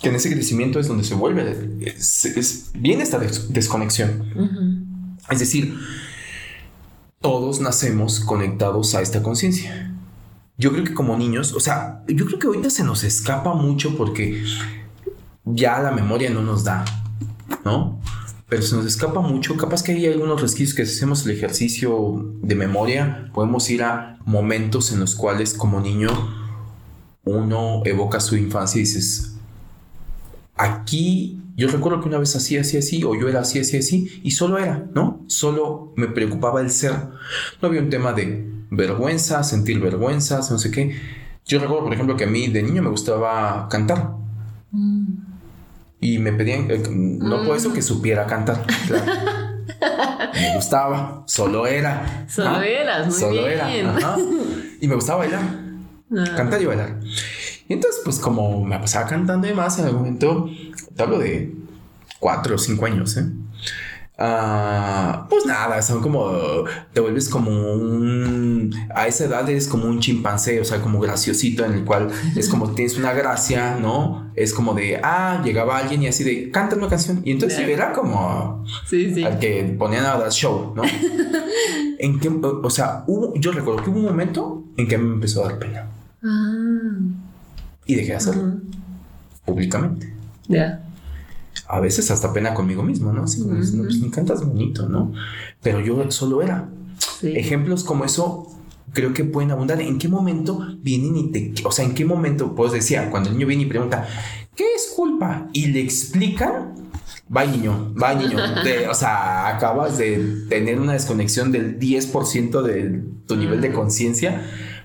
que en ese crecimiento es donde se vuelve, es, viene esta desconexión. Es decir, todos nacemos conectados a esta conciencia. Yo creo que como niños, o sea, yo creo que ahorita se nos escapa mucho porque ya la memoria no nos da, ¿no? Pero se nos escapa mucho. Capaz que hay algunos resquicios que si hacemos el ejercicio de memoria, podemos ir a momentos en los cuales como niño uno evoca su infancia y dices, Aquí yo recuerdo que una vez así, así, así, o yo era así, así, así, y solo era, ¿no? Solo me preocupaba el ser. No había un tema de vergüenza, sentir vergüenzas, no sé qué. Yo recuerdo, por ejemplo, que a mí de niño me gustaba cantar. Mm. Y me pedían, eh, no por eso que mm. supiera cantar, claro. me gustaba, solo era. Solo eras, muy solo era. Y me gustaba bailar, ah. cantar y bailar. Y entonces, pues como me pasaba cantando y más, en algún momento, te hablo de cuatro o cinco años, ¿eh? Ah, pues nada, son como te vuelves como un a esa edad es como un chimpancé, o sea, como graciosito en el cual es como tienes una gracia, ¿no? Es como de ah, llegaba alguien y así de canta una canción y entonces era como al que ponían a dar show, ¿no? en que, o sea, hubo, yo recuerdo que hubo un momento en que me empezó a dar pena. Ah. Y dejé de hacerlo públicamente. Ya. A veces hasta pena conmigo mismo, ¿no? Sí, pues, me encantas bonito, ¿no? Pero yo solo era. Ejemplos como eso creo que pueden abundar. ¿En qué momento vienen y te... O sea, ¿en qué momento, pues decía, cuando el niño viene y pregunta, ¿qué es culpa? Y le explican, va niño, va niño. o sea, acabas de tener una desconexión del 10% de tu nivel de conciencia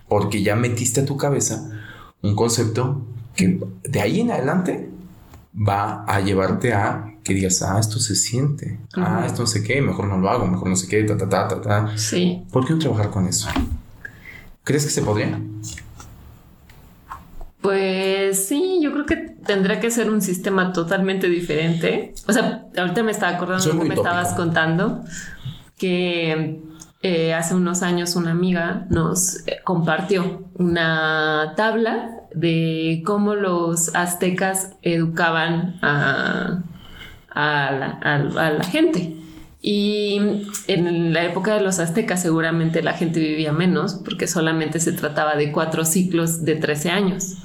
porque ya metiste a tu cabeza un concepto que de ahí en adelante va a llevarte a que digas, ah, esto se siente, ah, esto no sé qué, mejor no lo hago, mejor no sé qué, ta, ta, ta, ta, ta. Sí. ¿Por qué no trabajar con eso? ¿Crees que se podría? Pues sí, yo creo que tendrá que ser un sistema totalmente diferente. O sea, ahorita me estaba acordando lo que me estabas contando, que eh, hace unos años una amiga nos eh, compartió una tabla de cómo los aztecas educaban a, la, gente. Y en la época de los aztecas seguramente la gente vivía menos porque solamente se trataba de cuatro ciclos de 13 años.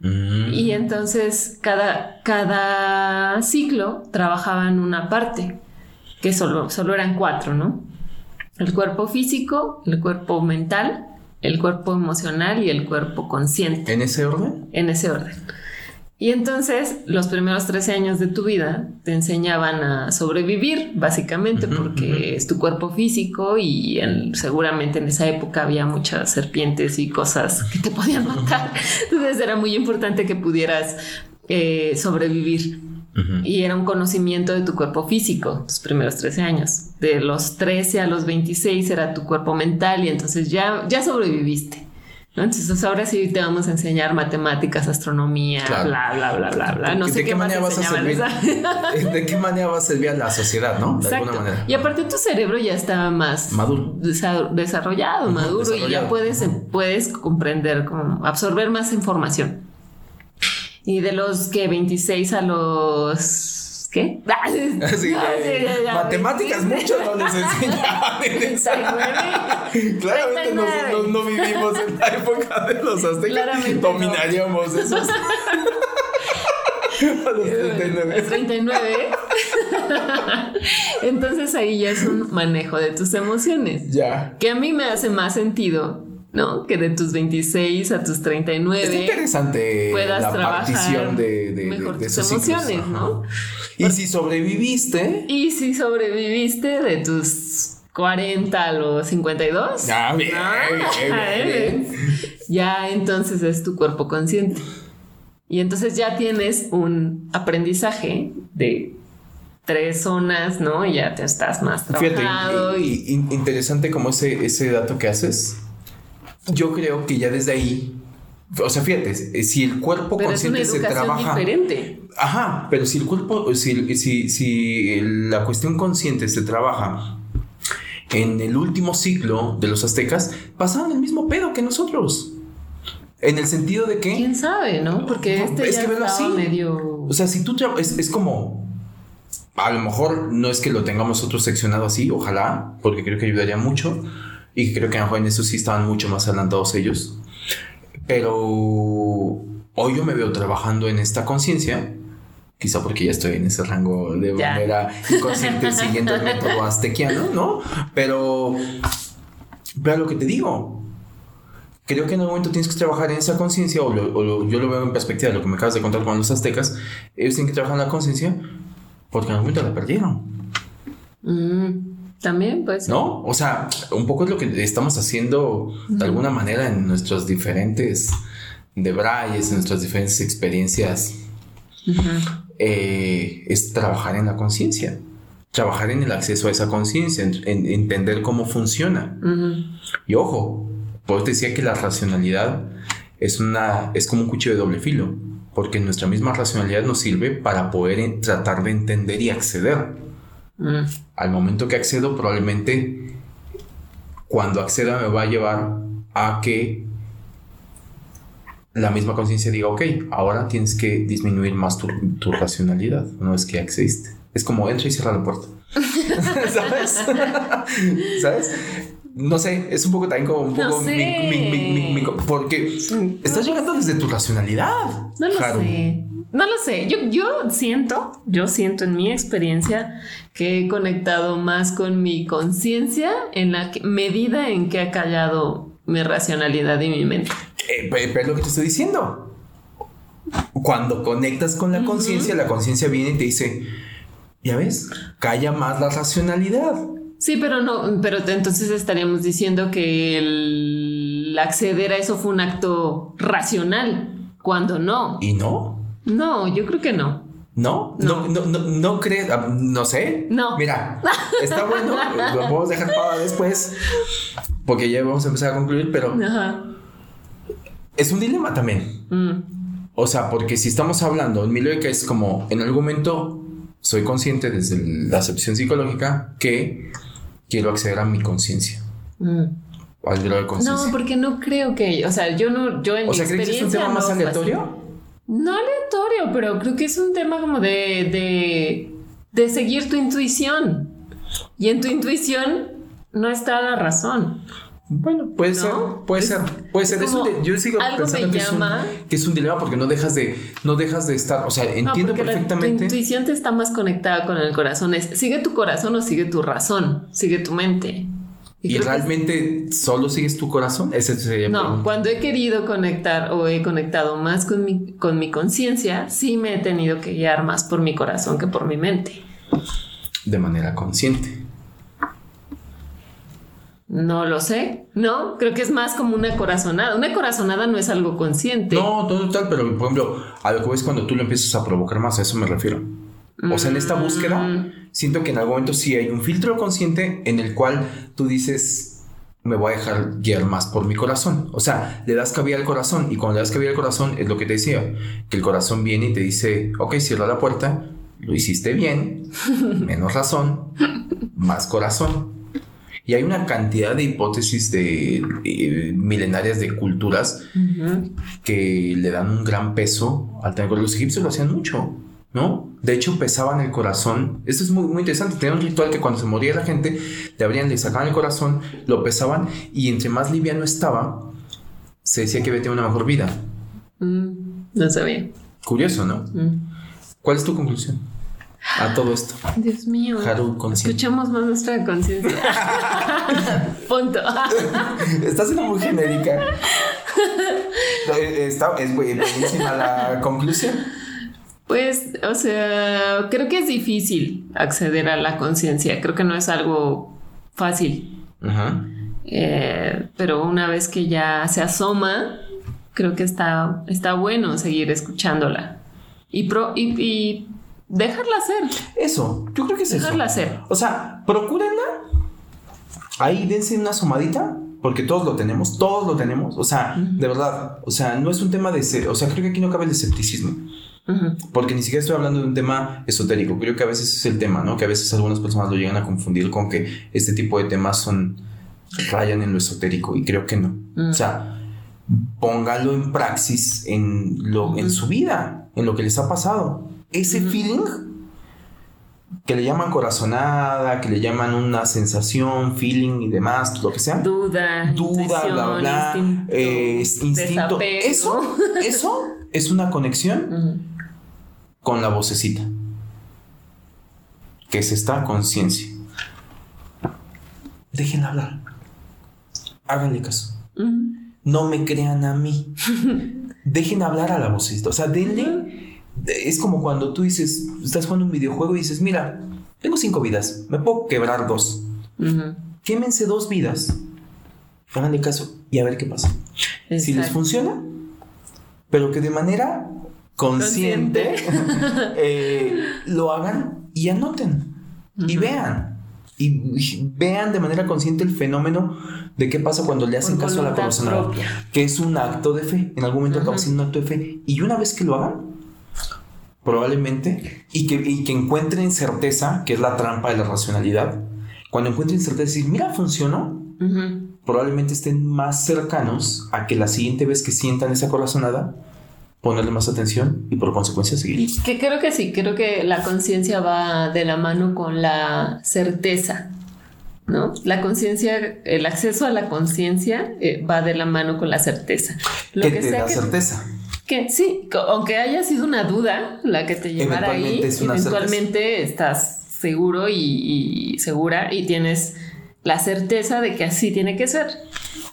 Mm. Y entonces cada, cada ciclo trabajaba en una parte, que solo, solo eran cuatro, ¿no? El cuerpo físico, el cuerpo mental, el cuerpo emocional y el cuerpo consciente. ¿En ese orden? En ese orden. Y entonces los primeros 13 años de tu vida te enseñaban a sobrevivir, básicamente, porque es tu cuerpo físico y seguramente en esa época había muchas serpientes y cosas que te podían matar. Entonces era muy importante que pudieras eh, sobrevivir. Y era un conocimiento de tu cuerpo físico, tus primeros 13 años. De los 13 a los 26 era tu cuerpo mental y entonces ya, ya sobreviviste. Entonces ahora sí te vamos a enseñar matemáticas, astronomía, bla, bla, bla, bla, bla. No sé qué, manera vas a servir. ¿De qué manera vas a servir a la sociedad, no? De alguna manera. Y aparte tu cerebro ya está más maduro, desarrollado, maduro y ya puedes, puedes comprender, como absorber más información. Y de los que 26 a los ¿qué? Ah, sí, matemáticas mucho no les enseñaban. Claramente no, no, vivimos en la época de los aztecas. Dominaríamos esos. a los 39. 39. Entonces ahí ya es un manejo de tus emociones. Ya. Que a mí me hace más sentido ¿no? Que de tus 26 a tus 39. Es interesante la partición de, de, tus emociones, ¿no? Y si sobreviviste. Y si sobreviviste de tus 40 a los 52. Ah, bien, bien, Ya entonces es tu cuerpo consciente. Y entonces ya tienes un aprendizaje de tres zonas, ¿no? Y ya te estás más trabajado. Fíjate, y, interesante como ese, ese dato que haces. Yo creo que ya desde ahí o sea, fíjate, si el cuerpo consciente se trabaja. diferente. Ajá, pero si el cuerpo, si, si, si la cuestión consciente se trabaja en el último ciclo de los aztecas, pasaban el mismo pedo que nosotros. En el sentido de que. Quién sabe, ¿no? Porque este es ya que así. medio. O sea, si tú es, es como. A lo mejor no es que lo tengamos nosotros seccionado así, ojalá, porque creo que ayudaría mucho. Y creo que lo en eso sí estaban mucho más adelantados ellos. Pero hoy yo me veo trabajando en esta conciencia, quizá porque ya estoy en ese rango de manera inconsciente siguiendo el método aztequiano, ¿no? Pero, pero lo que te digo, creo que en algún momento tienes que trabajar en esa conciencia, o, yo lo veo en perspectiva de lo que me acabas de contar con los aztecas, ellos tienen que trabajar en la conciencia porque en algún momento la perdieron. Mm. También, pues. ¿No? O sea, un poco es lo que estamos haciendo de alguna manera en nuestros diferentes debrayes, en nuestras diferentes experiencias. Eh, es trabajar en la conciencia, trabajar en el acceso a esa conciencia, en, entender cómo funciona. Y ojo, pues decía que la racionalidad es una es como un cuchillo de doble filo, porque nuestra misma racionalidad nos sirve para poder tratar de entender y acceder. Mm. Al momento que accedo, probablemente cuando acceda me va a llevar a que la misma conciencia diga, ok, ahora tienes que disminuir más tu, racionalidad, no es que accediste. Es como entra y cierra la puerta. ¿Sabes? ¿Sabes? No sé, es un poco también como un poco porque estás llegando desde tu racionalidad. No lo sé. No lo sé, yo, yo siento, yo siento en mi experiencia que he conectado más con mi conciencia en la medida en que ha callado mi racionalidad y mi mente. Eh, pero es lo que te estoy diciendo. Cuando conectas con la conciencia, la conciencia viene y te dice, ya ves, calla más la racionalidad. Sí, pero no, pero entonces estaríamos diciendo que el acceder a eso fue un acto racional, cuando no. ¿Y no? No, yo creo que no. ¿No? No, no, no, no, crees, ah, no sé. No. Mira, está bueno, lo podemos dejar para después, porque ya vamos a empezar a concluir, pero es un dilema también. Mm. O sea, porque si estamos hablando, en mi lógica es como, en algún momento soy consciente desde la acepción psicológica que quiero acceder a mi conciencia. Mm. Al grado de conciencia. No, porque no creo que, o sea, yo no, yo en o sea, ¿crees que es un tema más aleatorio? No aleatorio, pero creo que es un tema como de, de, seguir tu intuición. Y en tu intuición no está la razón. Bueno, puede ser, puede ser, puede ser. yo sigo pensando que, es un, que es un dilema porque no dejas de, no dejas de estar, o sea, entiendo perfectamente. tu intuición te está más conectada con el corazón. Es, sigue tu corazón o sigue tu razón, sigue tu mente. ¿Y, realmente solo sigues tu corazón? Ese sería No, cuando he querido conectar o he conectado más con mi, con mi conciencia, sí me he tenido que guiar más por mi corazón que por mi mente. De manera consciente. No lo sé, ¿no? Creo que es más como una corazonada. Una corazonada no es algo consciente. No, total, pero por ejemplo, a lo que ves cuando tú lo empiezas a provocar más, a eso me refiero. O sea, en esta búsqueda, mm. siento que en algún momento sí hay un filtro consciente en el cual tú dices, me voy a dejar guiar más por mi corazón. O sea, le das cabida al corazón y cuando le das cabida al corazón es lo que te decía, que el corazón viene y te dice, ok, cierra la puerta, lo hiciste bien, menos razón, más corazón. Y hay una cantidad de hipótesis de, eh, milenarias de culturas que le dan un gran peso al tener. Los egipcios lo hacían mucho. ¿No? De hecho, pesaban el corazón. Esto es muy, muy interesante. Tenían un ritual que cuando se moría la gente, le abrían, le sacaban el corazón, lo pesaban y entre más liviano estaba, se decía que tenía una mejor vida. Mm, no sabía. Curioso, ¿no? Mm. ¿Cuál es tu conclusión? A todo esto. Dios mío. Escuchamos más nuestra conciencia. Punto. Está siendo muy genérica. Eh, está, es buenísima la conclusión. Pues, o sea, creo que es difícil acceder a la conciencia. Creo que no es algo fácil. Eh, pero una vez que ya se asoma, creo que está, está bueno seguir escuchándola. Y, pro, y, dejarla hacer. Eso, yo creo que es dejarla eso. hacer. O sea, procúrenla. Ahí dense una asomadita, porque todos lo tenemos, todos lo tenemos. O sea, de verdad, o sea, no es un tema de... O sea, creo que aquí no cabe el escepticismo. Porque ni siquiera estoy hablando de un tema esotérico. Creo que a veces es el tema, ¿no? Que a veces algunas personas lo llegan a confundir con que este tipo de temas son rayan en lo esotérico y creo que no. O sea, póngalo en praxis en lo en su vida, en lo que les ha pasado. Ese feeling que le llaman corazonada, que le llaman una sensación, feeling y demás, lo que sea. Duda, duda, bla, bla, instinto, eh, instinto. Eso, eso es una conexión con la vocecita, que es esta conciencia. Déjenla hablar. Háganle caso. No me crean a mí. Dejen hablar a la vocecita. O sea, denle. Es como cuando tú dices, estás jugando un videojuego y dices, mira, tengo cinco vidas, me puedo quebrar dos. Quémense dos vidas. Háganle caso y a ver qué pasa. Si les funciona, pero que de manera consciente, eh, lo hagan y anoten y vean. Y vean de manera consciente el fenómeno de qué pasa cuando le hacen caso a la persona, que es un acto de fe. En algún momento acaba siendo un acto de fe. Y una vez que lo hagan, probablemente, y que, y que encuentren certeza, que es la trampa de la racionalidad, cuando encuentren certeza, decir, mira, funcionó, probablemente estén más cercanos a que la siguiente vez que sientan esa corazonada, ponerle más atención y por consecuencia seguir. Que creo que sí, creo que la conciencia va de la mano con la certeza. ¿No? La conciencia, el acceso a la conciencia eh, va de la mano con la certeza. Lo que te da certeza. Que sí, aunque haya sido una duda la que te llevara ahí, eventualmente estás seguro y, y, segura y tienes la certeza de que así tiene que ser,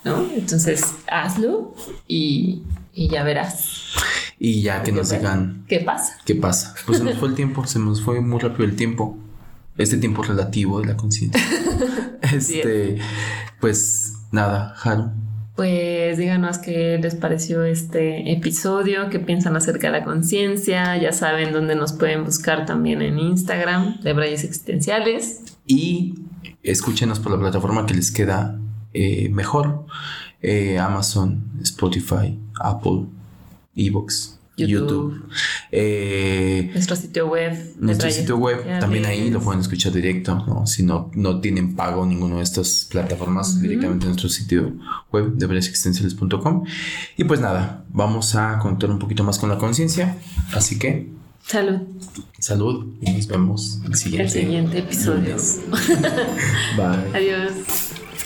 ¿no? Entonces hazlo y, y ya verás. Y ya que nos digan. ¿Qué pasa? ¿Qué pasa? Pues se nos fue el tiempo, se nos fue muy rápido el tiempo. Este tiempo relativo de la conciencia. este, pues nada, Haru. Pues díganos qué les pareció este episodio, qué piensan acerca de la conciencia. Ya saben dónde nos pueden buscar también en Instagram, de Brayes Existenciales. Y escúchenos por la plataforma que les queda eh, mejor. Eh, Amazon, Spotify, Apple, Evox, YouTube. Eh, nuestro sitio web. Nuestro sitio web, también ahí lo pueden escuchar directo, ¿no? Si no, no tienen pago ninguna de estas plataformas, directamente en nuestro sitio web de existenciales.com. Y pues nada, vamos a contar un poquito más con la conciencia. Así que. Salud. Salud y nos vemos en el siguiente, el siguiente episodio. Bye. Adiós.